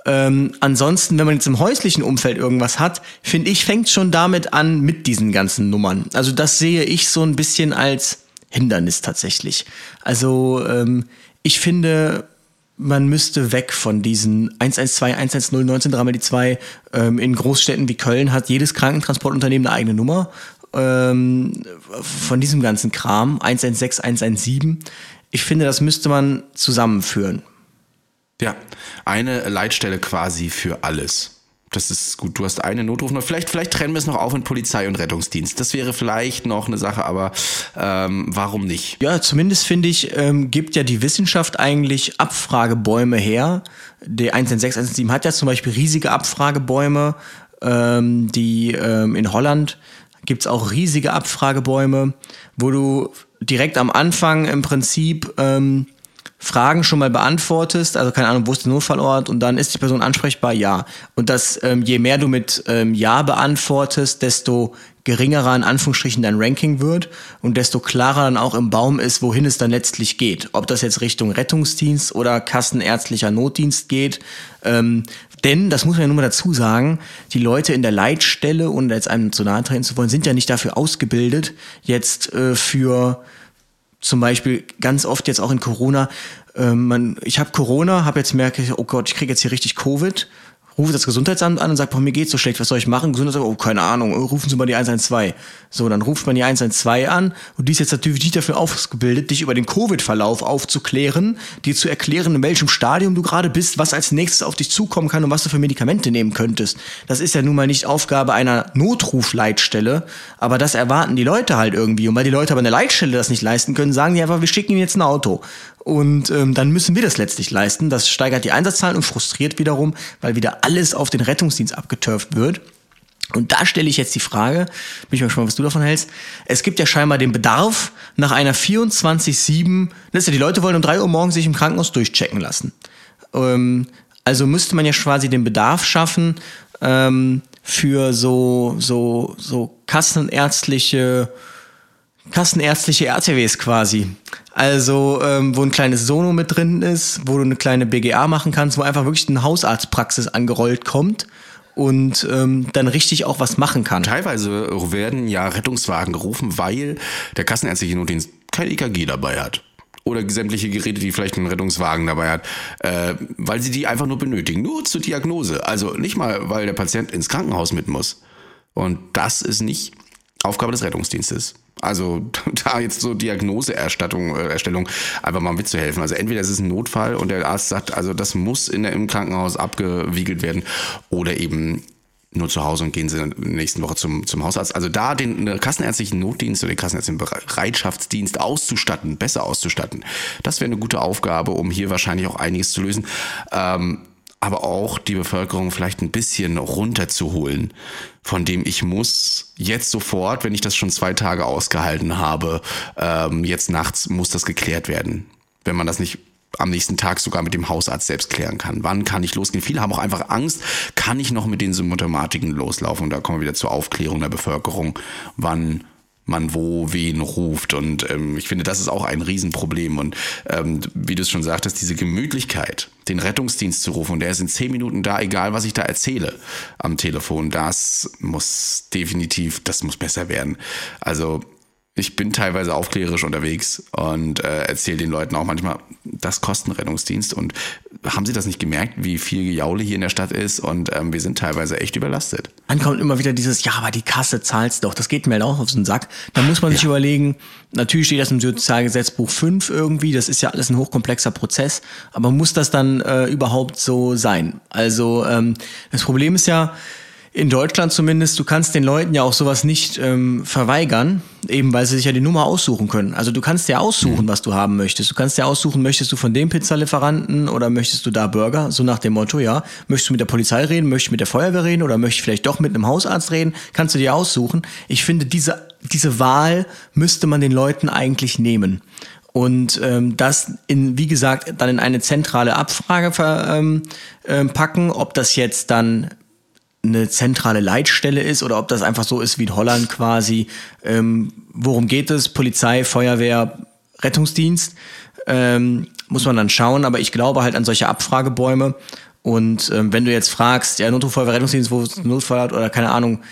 Ähm, ansonsten, wenn man jetzt im häuslichen Umfeld irgendwas hat, finde ich, fängt schon damit an mit diesen ganzen Nummern. Also das sehe ich so ein bisschen als Hindernis tatsächlich. Also ähm, ich finde, man müsste weg von diesen 112, 110, 19, dreimal die 2. Ähm, in Großstädten wie Köln hat jedes Krankentransportunternehmen eine eigene Nummer. Ähm, von diesem ganzen Kram, 116, 117. Ich finde, das müsste man zusammenführen. Ja, eine Leitstelle quasi für alles. Das ist gut. Du hast eine Notrufnummer. Vielleicht, vielleicht trennen wir es noch auf in Polizei und Rettungsdienst. Das wäre vielleicht noch eine Sache, aber ähm, warum nicht? Ja, zumindest finde ich, ähm, gibt ja die Wissenschaft eigentlich Abfragebäume her. Die 116, 117 hat ja zum Beispiel riesige Abfragebäume. Ähm, die ähm, in Holland gibt es auch riesige Abfragebäume, wo du direkt am Anfang im Prinzip ähm, Fragen schon mal beantwortest, also keine Ahnung, wo ist der Notfallort und dann ist die Person ansprechbar, ja. Und dass ähm, je mehr du mit ähm, Ja beantwortest, desto geringerer in Anführungsstrichen dein Ranking wird und desto klarer dann auch im Baum ist, wohin es dann letztlich geht. Ob das jetzt Richtung Rettungsdienst oder kassenärztlicher Notdienst geht. Ähm, denn, das muss man ja nur mal dazu sagen, die Leute in der Leitstelle, und jetzt einem zu nahe treten zu wollen, sind ja nicht dafür ausgebildet, jetzt äh, für zum Beispiel ganz oft jetzt auch in Corona, äh, man, ich habe Corona, habe jetzt merke, oh Gott, ich kriege jetzt hier richtig Covid rufe das Gesundheitsamt an und sagt, boah, mir geht's so schlecht, was soll ich machen? Gesundheitsamt, oh, keine Ahnung, rufen Sie mal die 112. So, dann ruft man die 112 an und die ist jetzt natürlich nicht dafür ausgebildet, dich über den Covid-Verlauf aufzuklären, dir zu erklären, in welchem Stadium du gerade bist, was als nächstes auf dich zukommen kann und was du für Medikamente nehmen könntest. Das ist ja nun mal nicht Aufgabe einer Notrufleitstelle, aber das erwarten die Leute halt irgendwie. Und weil die Leute aber eine Leitstelle das nicht leisten können, sagen die einfach, wir schicken ihnen jetzt ein Auto. Und ähm, dann müssen wir das letztlich leisten. Das steigert die Einsatzzahlen und frustriert wiederum, weil wieder alles auf den Rettungsdienst abgeturft wird. Und da stelle ich jetzt die Frage, bin ich mal gespannt, was du davon hältst. Es gibt ja scheinbar den Bedarf nach einer 24-7, das ist ja, die Leute wollen um 3 Uhr morgens sich im Krankenhaus durchchecken lassen. Ähm, also müsste man ja quasi den Bedarf schaffen ähm, für so, so, so kassenärztliche kassenärztliche RTWs quasi. Also, ähm, wo ein kleines Sono mit drin ist, wo du eine kleine BGA machen kannst, wo einfach wirklich eine Hausarztpraxis angerollt kommt und ähm, dann richtig auch was machen kann. Teilweise werden ja Rettungswagen gerufen, weil der kassenärztliche Notdienst kein EKG dabei hat. Oder sämtliche Geräte, die vielleicht einen Rettungswagen dabei hat, äh, weil sie die einfach nur benötigen. Nur zur Diagnose. Also nicht mal, weil der Patient ins Krankenhaus mit muss. Und das ist nicht Aufgabe des Rettungsdienstes. Also da jetzt so Diagnoseerstattung, äh, Erstellung einfach mal mitzuhelfen. Also entweder es ist ein Notfall und der Arzt sagt, also das muss in der, im Krankenhaus abgewiegelt werden oder eben nur zu Hause und gehen sie in der nächsten Woche zum, zum Hausarzt. Also da den kassenärztlichen Notdienst oder den kassenärztlichen Bereitschaftsdienst auszustatten, besser auszustatten, das wäre eine gute Aufgabe, um hier wahrscheinlich auch einiges zu lösen. Ähm, aber auch die Bevölkerung vielleicht ein bisschen runterzuholen, von dem ich muss jetzt sofort, wenn ich das schon zwei Tage ausgehalten habe, ähm, jetzt nachts muss das geklärt werden. Wenn man das nicht am nächsten Tag sogar mit dem Hausarzt selbst klären kann. Wann kann ich losgehen? Viele haben auch einfach Angst, kann ich noch mit den Symptomatiken loslaufen? Und da kommen wir wieder zur Aufklärung der Bevölkerung. Wann man wo wen ruft. Und ähm, ich finde, das ist auch ein Riesenproblem. Und ähm, wie du es schon sagtest, diese Gemütlichkeit, den Rettungsdienst zu rufen, der ist in zehn Minuten da, egal was ich da erzähle am Telefon, das muss definitiv, das muss besser werden. Also ich bin teilweise aufklärerisch unterwegs und äh, erzähle den Leuten auch manchmal, das kostet einen Rettungsdienst. Und haben sie das nicht gemerkt, wie viel Gejaule hier in der Stadt ist? Und ähm, wir sind teilweise echt überlastet. Dann kommt immer wieder dieses, ja, aber die Kasse zahlt's doch. Das geht mir halt auch auf den Sack. Da muss man sich überlegen, natürlich steht das im Sozialgesetzbuch 5 irgendwie, das ist ja alles ein hochkomplexer Prozess, aber muss das dann äh, überhaupt so sein? Also ähm, das Problem ist ja, in Deutschland zumindest, du kannst den Leuten ja auch sowas nicht ähm, verweigern, eben weil sie sich ja die Nummer aussuchen können. Also du kannst ja aussuchen, mhm. was du haben möchtest. Du kannst ja aussuchen, möchtest du von dem Pizzalieferanten oder möchtest du da Burger? So nach dem Motto, ja. Möchtest du mit der Polizei reden, möchtest du mit der Feuerwehr reden oder möchtest du vielleicht doch mit einem Hausarzt reden? Kannst du dir aussuchen. Ich finde, diese, diese Wahl müsste man den Leuten eigentlich nehmen und ähm, das in, wie gesagt, dann in eine zentrale Abfrage ver, ähm, ähm, packen, ob das jetzt dann eine zentrale Leitstelle ist oder ob das einfach so ist wie in Holland quasi. Ähm, worum geht es? Polizei, Feuerwehr, Rettungsdienst. Ähm, muss man dann schauen, aber ich glaube halt an solche Abfragebäume. Und ähm, wenn du jetzt fragst, ja, Notrufeuerwehr, Rettungsdienst, wo es Notfall hat oder keine Ahnung,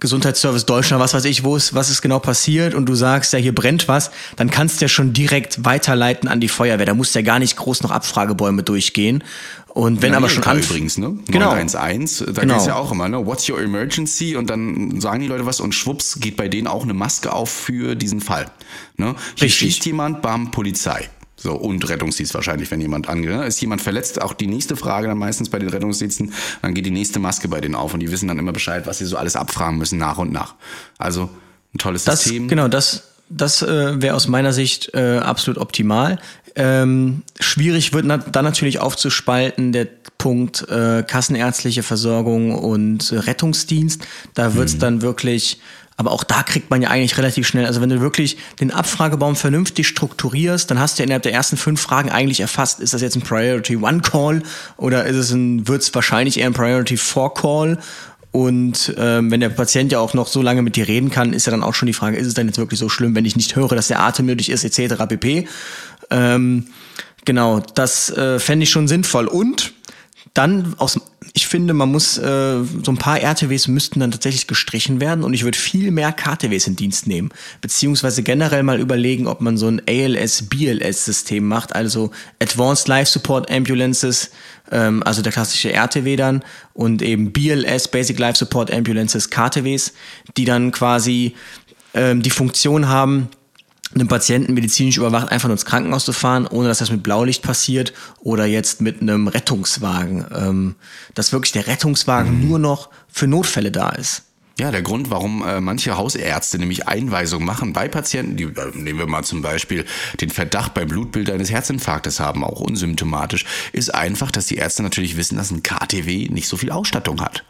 Gesundheitsservice Deutschland, was weiß ich, wo ist, was ist genau passiert und du sagst, ja, hier brennt was, dann kannst du ja schon direkt weiterleiten an die Feuerwehr. Da musst du ja gar nicht groß noch Abfragebäume durchgehen. Und wenn aber schon an übrigens, ne? Genau. 911, da genau. geht's ja auch immer, ne? What's your emergency? Und dann sagen die Leute was und schwupps geht bei denen auch eine Maske auf für diesen Fall. Ne? Hier Richtig. schießt jemand, bam, Polizei. So, und Rettungsdienst wahrscheinlich, wenn jemand ange, ne? ist jemand verletzt, auch die nächste Frage dann meistens bei den Rettungsdiensten, dann geht die nächste Maske bei denen auf und die wissen dann immer Bescheid, was sie so alles abfragen müssen nach und nach. Also ein tolles das, System. Genau, das, das äh, wäre aus meiner Sicht äh, absolut optimal. Ähm, schwierig wird na dann natürlich aufzuspalten der Punkt äh, kassenärztliche Versorgung und Rettungsdienst. Da wird es mhm. dann wirklich, aber auch da kriegt man ja eigentlich relativ schnell, also wenn du wirklich den Abfragebaum vernünftig strukturierst, dann hast du innerhalb der ersten fünf Fragen eigentlich erfasst, ist das jetzt ein Priority One Call oder ist es ein, wird es wahrscheinlich eher ein Priority Four Call und ähm, wenn der Patient ja auch noch so lange mit dir reden kann, ist ja dann auch schon die Frage, ist es denn jetzt wirklich so schlimm, wenn ich nicht höre, dass der Atem nötig ist, etc. pp. Ähm, genau, das äh, fände ich schon sinnvoll. Und dann aus, ich finde, man muss, äh, so ein paar RTWs müssten dann tatsächlich gestrichen werden und ich würde viel mehr KTWs in Dienst nehmen, beziehungsweise generell mal überlegen, ob man so ein ALS-BLS-System macht, also Advanced Life Support Ambulances, ähm, also der klassische RTW dann und eben BLS, Basic Life Support Ambulances, KTWs, die dann quasi ähm, die Funktion haben, einem Patienten medizinisch überwacht einfach nur ins Krankenhaus zu fahren, ohne dass das mit Blaulicht passiert oder jetzt mit einem Rettungswagen. Ähm, dass wirklich der Rettungswagen mhm. nur noch für Notfälle da ist. Ja, der Grund, warum äh, manche Hausärzte nämlich Einweisungen machen bei Patienten, die, äh, nehmen wir mal zum Beispiel den Verdacht beim Blutbild eines Herzinfarktes haben, auch unsymptomatisch, ist einfach, dass die Ärzte natürlich wissen, dass ein KTW nicht so viel Ausstattung hat.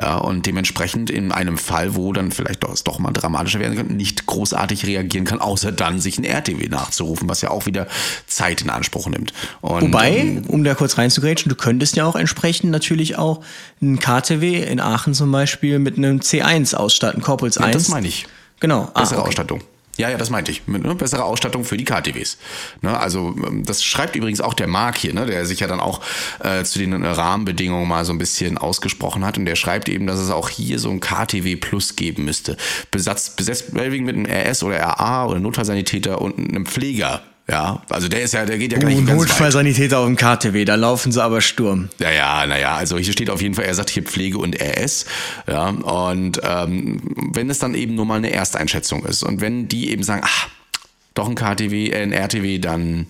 Ja, und dementsprechend in einem Fall, wo dann vielleicht doch, doch mal dramatischer werden kann, nicht großartig reagieren kann, außer dann sich ein RTW nachzurufen, was ja auch wieder Zeit in Anspruch nimmt. Und, Wobei, ähm, um da kurz reinzugrätschen, du könntest ja auch entsprechend natürlich auch ein KTW in Aachen zum Beispiel mit einem C1 1 ausstatten, Corporals ja, 1. Das meine ich. Genau. Ah, Bessere okay. Ausstattung. Ja, ja, das meinte ich. Ne? Bessere Ausstattung für die KTWs. Ne? Also ähm, das schreibt übrigens auch der Marc hier, ne? der sich ja dann auch äh, zu den Rahmenbedingungen mal so ein bisschen ausgesprochen hat. Und der schreibt eben, dass es auch hier so ein KTW Plus geben müsste. Besatz, besetzt mit einem RS oder RA oder Notfallsanitäter und einem Pfleger ja, also der ist ja, der geht ja gleich uh, ganz Notfallsanitäter auf dem KTW, da laufen sie aber Sturm. Ja, ja, naja, also hier steht auf jeden Fall, er sagt hier Pflege und RS. Ja, und ähm, wenn es dann eben nur mal eine Ersteinschätzung ist und wenn die eben sagen, ach, doch ein KTW, äh, ein RTW, dann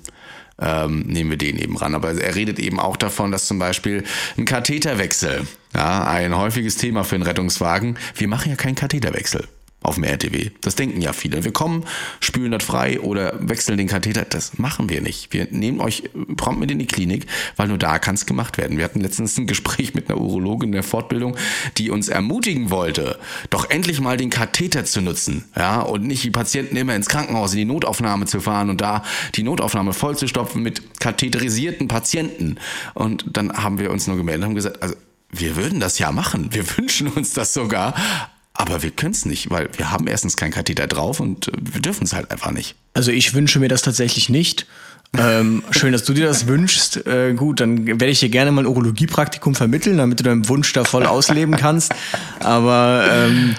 ähm, nehmen wir den eben ran. Aber er redet eben auch davon, dass zum Beispiel ein Katheterwechsel, ja, ein häufiges Thema für einen Rettungswagen, wir machen ja keinen Katheterwechsel auf dem RTW. Das denken ja viele. Wir kommen, spülen das frei oder wechseln den Katheter. Das machen wir nicht. Wir nehmen euch prompt mit in die Klinik, weil nur da kann es gemacht werden. Wir hatten letztens ein Gespräch mit einer Urologin der Fortbildung, die uns ermutigen wollte, doch endlich mal den Katheter zu nutzen. Ja, und nicht die Patienten immer ins Krankenhaus, in die Notaufnahme zu fahren und da die Notaufnahme vollzustopfen mit katheterisierten Patienten. Und dann haben wir uns nur gemeldet und haben gesagt, also wir würden das ja machen. Wir wünschen uns das sogar, Aber wir können es nicht, weil wir haben erstens keinen Katheter drauf und äh, wir dürfen es halt einfach nicht. Also ich wünsche mir das tatsächlich nicht. ähm, schön, dass du dir das wünschst. Äh, gut, dann werde ich dir gerne mal ein Urologiepraktikum vermitteln, damit du deinen Wunsch da voll ausleben kannst. Aber ähm,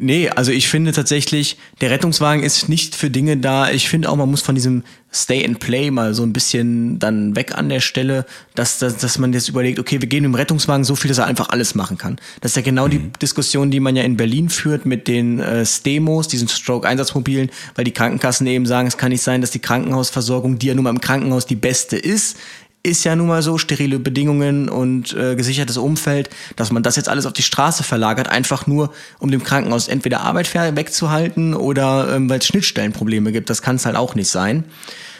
Nee, also ich finde tatsächlich, der Rettungswagen ist nicht für Dinge da. Ich finde auch, man muss von diesem Stay and Play mal so ein bisschen dann weg an der Stelle, dass, dass, dass man jetzt überlegt, okay, wir geben dem Rettungswagen so viel, dass er einfach alles machen kann. Das ist ja genau mhm. die Diskussion, die man ja in Berlin führt mit den äh, Stemos, diesen Stroke-Einsatzmobilen, weil die Krankenkassen eben sagen, es kann nicht sein, dass die Krankenhausversorgung, die ja nun mal im Krankenhaus die beste ist, ist ja nun mal so, sterile Bedingungen und äh, gesichertes Umfeld, dass man das jetzt alles auf die Straße verlagert, einfach nur, um dem Krankenhaus entweder Arbeit wegzuhalten oder ähm, weil es Schnittstellenprobleme gibt. Das kann es halt auch nicht sein.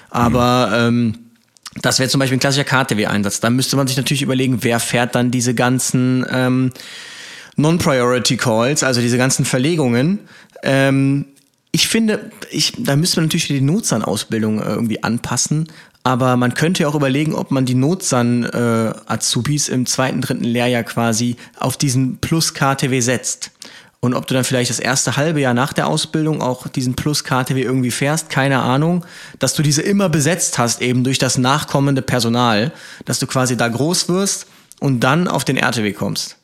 Aber ähm, das wäre zum Beispiel ein klassischer KTW-Einsatz. Da müsste man sich natürlich überlegen, wer fährt dann diese ganzen ähm, Non-Priority Calls, also diese ganzen Verlegungen. Ähm, ich finde, ich, da müsste man natürlich die Nutzerausbildung äh, irgendwie anpassen, aber man könnte ja auch überlegen, ob man die Notsan-Azubis äh, im zweiten, dritten Lehrjahr quasi auf diesen Plus-KTW setzt. Und ob du dann vielleicht das erste halbe Jahr nach der Ausbildung auch diesen Plus-KTW irgendwie fährst, keine Ahnung, dass du diese immer besetzt hast, eben durch das nachkommende Personal, dass du quasi da groß wirst und dann auf den RTW kommst.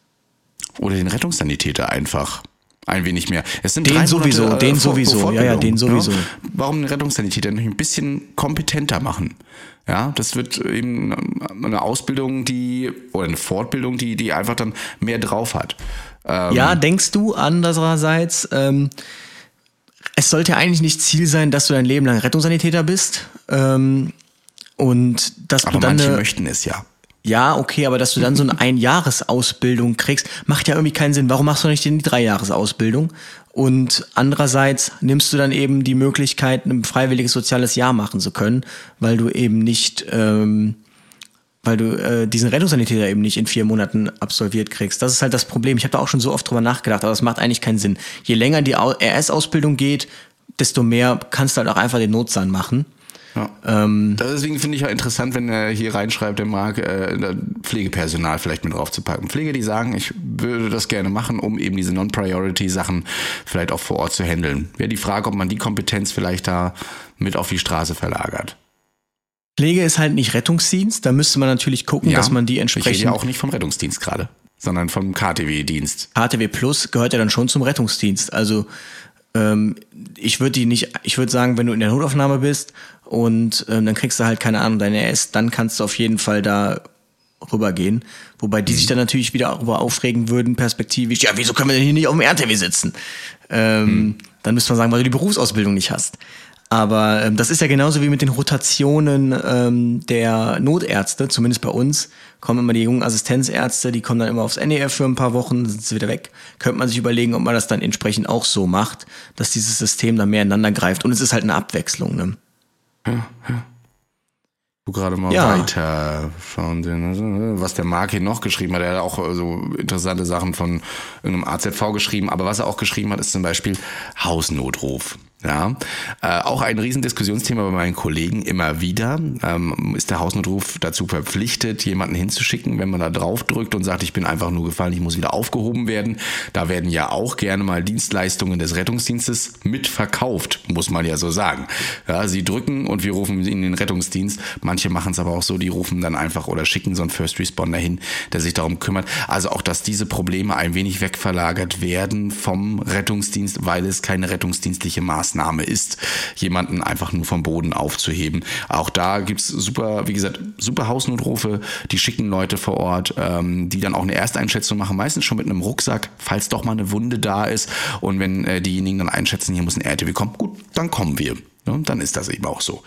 Oder den Rettungssanitäter einfach ein wenig mehr. Es sind den sowieso, Monate, äh, den vor, sowieso, ja, ja, den sowieso. Ja? Warum den Rettungssanitäter nicht ein bisschen kompetenter machen? Ja, das wird eben eine Ausbildung, die oder eine Fortbildung, die die einfach dann mehr drauf hat. Ähm, ja, denkst du andererseits, ähm, es sollte eigentlich nicht Ziel sein, dass du dein Leben lang Rettungssanitäter bist ähm, und dass aber du dann manche möchten es ja. Ja, okay, aber dass du dann so eine Einjahresausbildung kriegst, macht ja irgendwie keinen Sinn. Warum machst du nicht die Dreijahresausbildung? Und andererseits nimmst du dann eben die Möglichkeit, ein freiwilliges soziales Jahr machen zu können, weil du eben nicht, ähm, weil du äh, diesen Rettungssanitäter eben nicht in vier Monaten absolviert kriegst. Das ist halt das Problem. Ich habe da auch schon so oft drüber nachgedacht, aber das macht eigentlich keinen Sinn. Je länger die RS-Ausbildung geht, desto mehr kannst du halt auch einfach den Notsan machen. Ja. Ähm, Deswegen finde ich ja interessant, wenn er hier reinschreibt, der mag äh, Pflegepersonal vielleicht mit draufzupacken. Pflege, die sagen, ich würde das gerne machen, um eben diese Non-Priority-Sachen vielleicht auch vor Ort zu handeln. Wäre die Frage, ob man die Kompetenz vielleicht da mit auf die Straße verlagert. Pflege ist halt nicht Rettungsdienst, da müsste man natürlich gucken, ja, dass man die entsprechend. Ich rede ja auch nicht vom Rettungsdienst gerade, sondern vom KTW-Dienst. KTW Plus gehört ja dann schon zum Rettungsdienst. Also ähm, ich würde die nicht, ich würde sagen, wenn du in der Notaufnahme bist und ähm, dann kriegst du halt keine Ahnung deine RS, dann kannst du auf jeden Fall da rübergehen. Wobei die mhm. sich dann natürlich wieder darüber aufregen würden, perspektivisch, ja, wieso können wir denn hier nicht auf dem RTW sitzen? Ähm, mhm. Dann müsste man sagen, weil du die Berufsausbildung nicht hast. Aber ähm, das ist ja genauso wie mit den Rotationen ähm, der Notärzte, zumindest bei uns, kommen immer die jungen Assistenzärzte, die kommen dann immer aufs NEF für ein paar Wochen, sind sie wieder weg. Könnte man sich überlegen, ob man das dann entsprechend auch so macht, dass dieses System dann mehr ineinander greift. Und es ist halt eine Abwechslung, ne? Ja, ja. Du gerade mal ja. weiter schauen, was der Mark hier noch geschrieben hat. Er hat auch so interessante Sachen von irgendeinem AZV geschrieben, aber was er auch geschrieben hat, ist zum Beispiel Hausnotruf. Ja, äh, auch ein Riesendiskussionsthema bei meinen Kollegen immer wieder. Ähm, ist der Hausnotruf dazu verpflichtet, jemanden hinzuschicken, wenn man da drauf drückt und sagt, ich bin einfach nur gefallen, ich muss wieder aufgehoben werden. Da werden ja auch gerne mal Dienstleistungen des Rettungsdienstes mitverkauft, muss man ja so sagen. Ja, sie drücken und wir rufen in den Rettungsdienst. Manche machen es aber auch so, die rufen dann einfach oder schicken so einen First Responder hin, der sich darum kümmert. Also auch, dass diese Probleme ein wenig wegverlagert werden vom Rettungsdienst, weil es keine rettungsdienstliche Maßnahme Maßnahme ist, jemanden einfach nur vom Boden aufzuheben. Auch da gibt's super, wie gesagt, super Hausnotrufe, die schicken Leute vor Ort, ähm, die dann auch eine Ersteinschätzung machen, meistens schon mit einem Rucksack, falls doch mal eine Wunde da ist. Und wenn äh, diejenigen dann einschätzen, hier muss ein RTW kommen, gut, dann kommen wir. Ja, dann ist das eben auch so.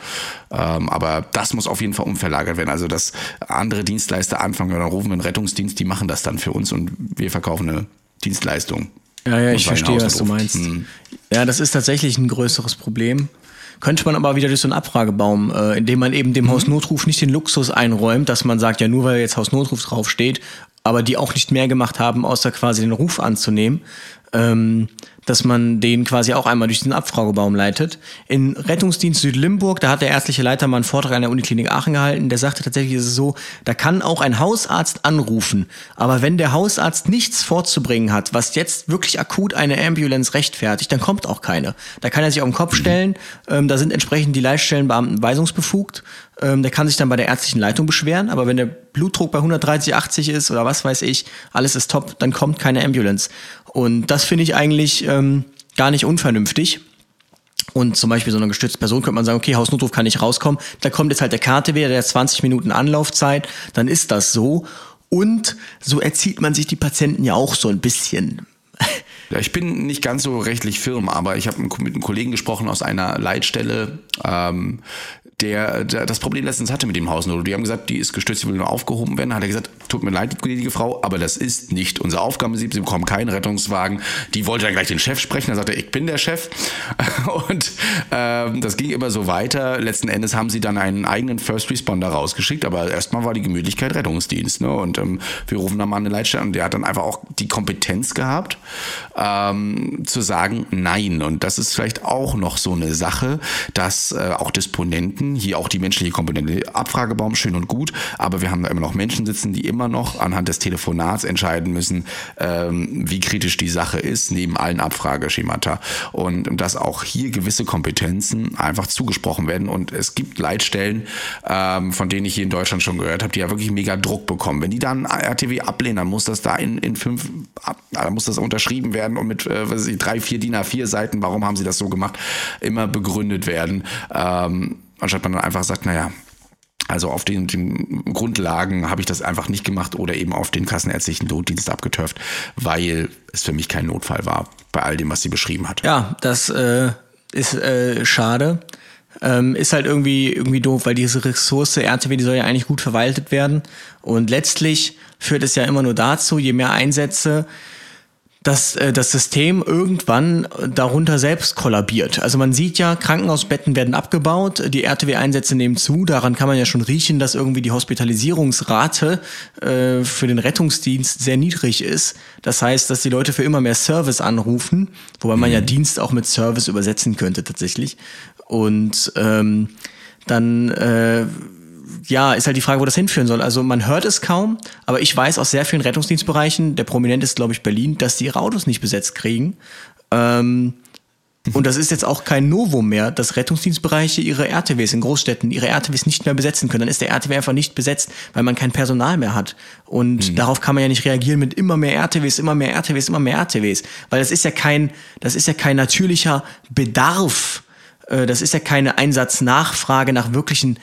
Ähm, aber das muss auf jeden Fall umverlagert werden. Also, dass andere Dienstleister anfangen oder rufen einen Rettungsdienst, die machen das dann für uns und wir verkaufen eine Dienstleistung. Ja, ja, ich verstehe, was du meinst. Mhm. Ja, das ist tatsächlich ein größeres Problem. Könnte man aber wieder durch so einen Abfragebaum, äh, indem man eben dem mhm. Hausnotruf nicht den Luxus einräumt, dass man sagt, ja, nur weil jetzt Hausnotruf draufsteht, aber die auch nicht mehr gemacht haben, außer quasi den Ruf anzunehmen, ähm, dass man den quasi auch einmal durch diesen Abfragebaum leitet. In Rettungsdienst Südlimburg, da hat der ärztliche Leiter mal einen Vortrag an der Uniklinik Aachen gehalten, der sagte tatsächlich, ist es so, da kann auch ein Hausarzt anrufen, aber wenn der Hausarzt nichts vorzubringen hat, was jetzt wirklich akut eine Ambulance rechtfertigt, dann kommt auch keine. Da kann er sich auf den Kopf stellen, ähm, da sind entsprechend die Leitstellenbeamten weisungsbefugt, ähm, der kann sich dann bei der ärztlichen Leitung beschweren, aber wenn der Blutdruck bei 130, 80 ist oder was weiß ich, alles ist top, dann kommt keine Ambulance. Und das finde ich eigentlich ähm, gar nicht unvernünftig. Und zum Beispiel so eine gestützte Person könnte man sagen, okay, Hausnotruf kann nicht rauskommen. Da kommt jetzt halt der KTW, der hat 20 Minuten Anlaufzeit, dann ist das so. Und so erzieht man sich die Patienten ja auch so ein bisschen. Ja, ich bin nicht ganz so rechtlich firm, aber ich habe mit einem Kollegen gesprochen aus einer Leitstelle, ähm, der, der das Problem letztens hatte mit dem Hausnotruf. Die haben gesagt, die ist gestützt, die will nur aufgehoben werden. Hat er gesagt, tut mir leid, gnädige Frau, aber das ist nicht unsere Aufgabe. Sie bekommen keinen Rettungswagen. Die wollte dann gleich den Chef sprechen. Er sagte, ich bin der Chef. Und ähm, das ging immer so weiter. Letzten Endes haben sie dann einen eigenen First Responder rausgeschickt, aber erstmal war die Gemütlichkeit Rettungsdienst. Ne? Und ähm, wir rufen dann mal eine Leitstelle und der hat dann einfach auch die Kompetenz gehabt, ähm, zu sagen, nein. Und das ist vielleicht auch noch so eine Sache, dass äh, auch Disponenten hier auch die menschliche Komponente. Abfragebaum, schön und gut, aber wir haben da immer noch Menschen sitzen, die immer noch anhand des Telefonats entscheiden müssen, ähm, wie kritisch die Sache ist, neben allen Abfrageschemata. Und dass auch hier gewisse Kompetenzen einfach zugesprochen werden. Und es gibt Leitstellen, ähm, von denen ich hier in Deutschland schon gehört habe, die ja wirklich mega Druck bekommen. Wenn die dann RTW ablehnen, dann muss das da in, in fünf, dann muss das unterschrieben werden und mit äh, was ich, drei, vier DIN A4 Seiten, warum haben sie das so gemacht, immer begründet werden. Ähm, anstatt man dann einfach sagt, naja, also auf den, den Grundlagen habe ich das einfach nicht gemacht oder eben auf den kassenärztlichen Notdienst abgeturft, weil es für mich kein Notfall war bei all dem, was sie beschrieben hat. Ja, das äh, ist äh, schade. Ähm, ist halt irgendwie, irgendwie doof, weil diese Ressource RTW, die soll ja eigentlich gut verwaltet werden. Und letztlich führt es ja immer nur dazu, je mehr Einsätze, dass äh, das System irgendwann darunter selbst kollabiert. Also man sieht ja, Krankenhausbetten werden abgebaut, die RTW-Einsätze nehmen zu. Daran kann man ja schon riechen, dass irgendwie die Hospitalisierungsrate äh, für den Rettungsdienst sehr niedrig ist. Das heißt, dass die Leute für immer mehr Service anrufen, wobei man ja mhm. Dienst auch mit Service übersetzen könnte tatsächlich. Und ähm, dann äh, ja, ist halt die Frage, wo das hinführen soll. Also man hört es kaum, aber ich weiß aus sehr vielen Rettungsdienstbereichen, der prominent ist, glaube ich, Berlin, dass die ihre Autos nicht besetzt kriegen. Ähm, und das ist jetzt auch kein Novum mehr, dass Rettungsdienstbereiche ihre RTWs in Großstädten, ihre RTWs nicht mehr besetzen können. Dann ist der RTW einfach nicht besetzt, weil man kein Personal mehr hat. Und mhm. darauf kann man ja nicht reagieren mit immer mehr RTWs, immer mehr RTWs, immer mehr RTWs. Weil das ist ja kein, das ist ja kein natürlicher Bedarf. Äh, das ist ja keine Einsatznachfrage nach wirklichen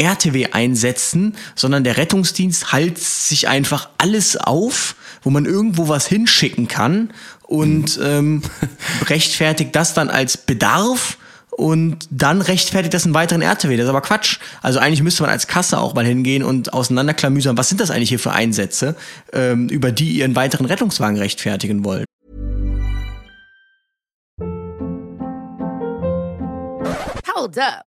RTW einsetzen, sondern der Rettungsdienst halt sich einfach alles auf, wo man irgendwo was hinschicken kann und mhm. ähm, rechtfertigt das dann als Bedarf und dann rechtfertigt das einen weiteren RTW. Das ist aber Quatsch. Also eigentlich müsste man als Kasse auch mal hingehen und auseinanderklamüsern, was sind das eigentlich hier für Einsätze, ähm, über die ihr einen weiteren Rettungswagen rechtfertigen wollt. Hold up.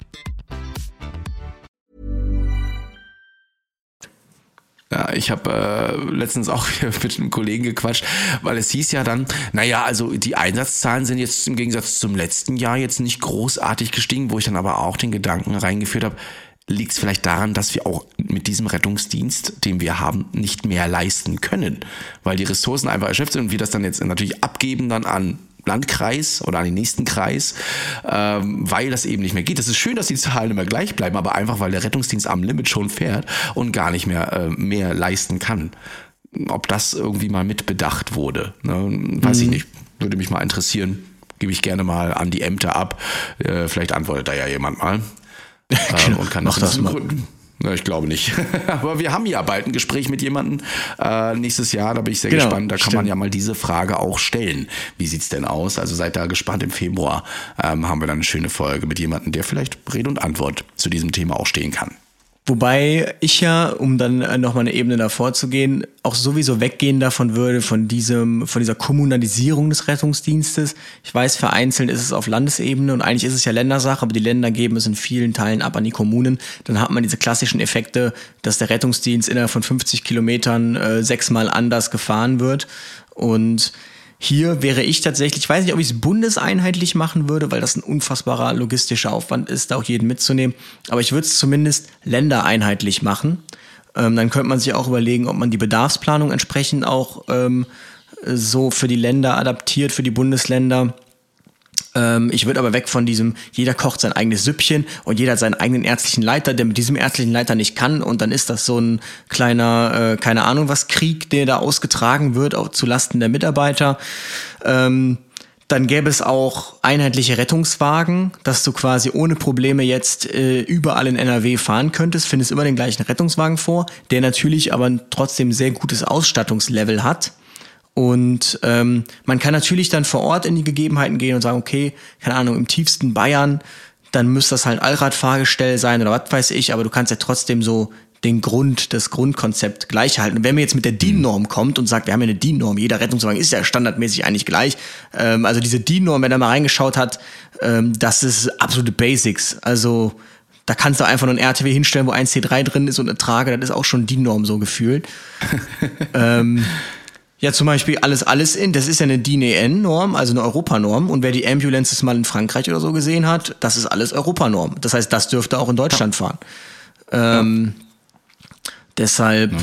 Ja, ich habe äh, letztens auch mit einem Kollegen gequatscht, weil es hieß ja dann, naja, also die Einsatzzahlen sind jetzt im Gegensatz zum letzten Jahr jetzt nicht großartig gestiegen, wo ich dann aber auch den Gedanken reingeführt habe, liegt es vielleicht daran, dass wir auch mit diesem Rettungsdienst, den wir haben, nicht mehr leisten können, weil die Ressourcen einfach erschöpft sind und wir das dann jetzt natürlich abgeben dann an Landkreis oder an den nächsten Kreis, ähm, weil das eben nicht mehr geht. Es ist schön, dass die Zahlen immer gleich bleiben, aber einfach, weil der Rettungsdienst am Limit schon fährt und gar nicht mehr, äh, mehr leisten kann. Ob das irgendwie mal mit bedacht wurde, ne? weiß mhm. ich nicht. Würde mich mal interessieren. Gebe ich gerne mal an die Ämter ab. Äh, vielleicht antwortet da ja jemand mal. Äh, und kann das, das mal. Ich glaube nicht. Aber wir haben ja bald ein Gespräch mit jemandem äh, nächstes Jahr. Da bin ich sehr genau, gespannt. Da kann stimmt. man ja mal diese Frage auch stellen. Wie sieht's denn aus? Also seid da gespannt. Im Februar ähm, haben wir dann eine schöne Folge mit jemandem, der vielleicht Rede und Antwort zu diesem Thema auch stehen kann. Wobei ich ja, um dann äh, nochmal eine Ebene davor zu gehen, auch sowieso weggehen davon würde, von diesem, von dieser Kommunalisierung des Rettungsdienstes. Ich weiß, vereinzelt ist es auf Landesebene und eigentlich ist es ja Ländersache, aber die Länder geben es in vielen Teilen ab an die Kommunen. Dann hat man diese klassischen Effekte, dass der Rettungsdienst innerhalb von 50 Kilometern äh, sechsmal anders gefahren wird. Und hier wäre ich tatsächlich, ich weiß nicht, ob ich es bundeseinheitlich machen würde, weil das ein unfassbarer logistischer Aufwand ist, da auch jeden mitzunehmen. Aber ich würde es zumindest ländereinheitlich machen. Ähm, dann könnte man sich auch überlegen, ob man die Bedarfsplanung entsprechend auch ähm, so für die Länder adaptiert, für die Bundesländer. Ähm, ich würde aber weg von diesem, jeder kocht sein eigenes Süppchen und jeder hat seinen eigenen ärztlichen Leiter, der mit diesem ärztlichen Leiter nicht kann und dann ist das so ein kleiner, äh, keine Ahnung was, Krieg, der da ausgetragen wird, auch zu Lasten der Mitarbeiter. Ähm, dann gäbe es auch einheitliche Rettungswagen, dass du quasi ohne Probleme jetzt äh, überall in NRW fahren könntest. Findest immer den gleichen Rettungswagen vor, der natürlich aber trotzdem sehr gutes Ausstattungslevel hat. Und ähm, man kann natürlich dann vor Ort in die Gegebenheiten gehen und sagen, okay, keine Ahnung, im tiefsten Bayern, dann müsste das halt ein Allradfahrgestell sein oder was weiß ich, aber du kannst ja trotzdem so den Grund, das Grundkonzept gleich halten. Und wenn man jetzt mit der DIN-Norm kommt und sagt, wir haben ja eine DIN-Norm, jeder Rettungswagen ist ja standardmäßig eigentlich gleich. Ähm, also diese DIN-Norm, wenn er mal reingeschaut hat, ähm, das ist absolute Basics. Also da kannst du einfach nur ein RTW hinstellen, wo ein C3 drin ist und eine Trage, das ist auch schon DIN-Norm so gefühlt. ähm, ja, zum Beispiel alles, alles in, das ist ja eine DIN-EN-Norm, also eine Europanorm. Und wer die Ambulances mal in Frankreich oder so gesehen hat, das ist alles Europanorm. Das heißt, das dürfte auch in Deutschland fahren. Ähm, ja. Deshalb,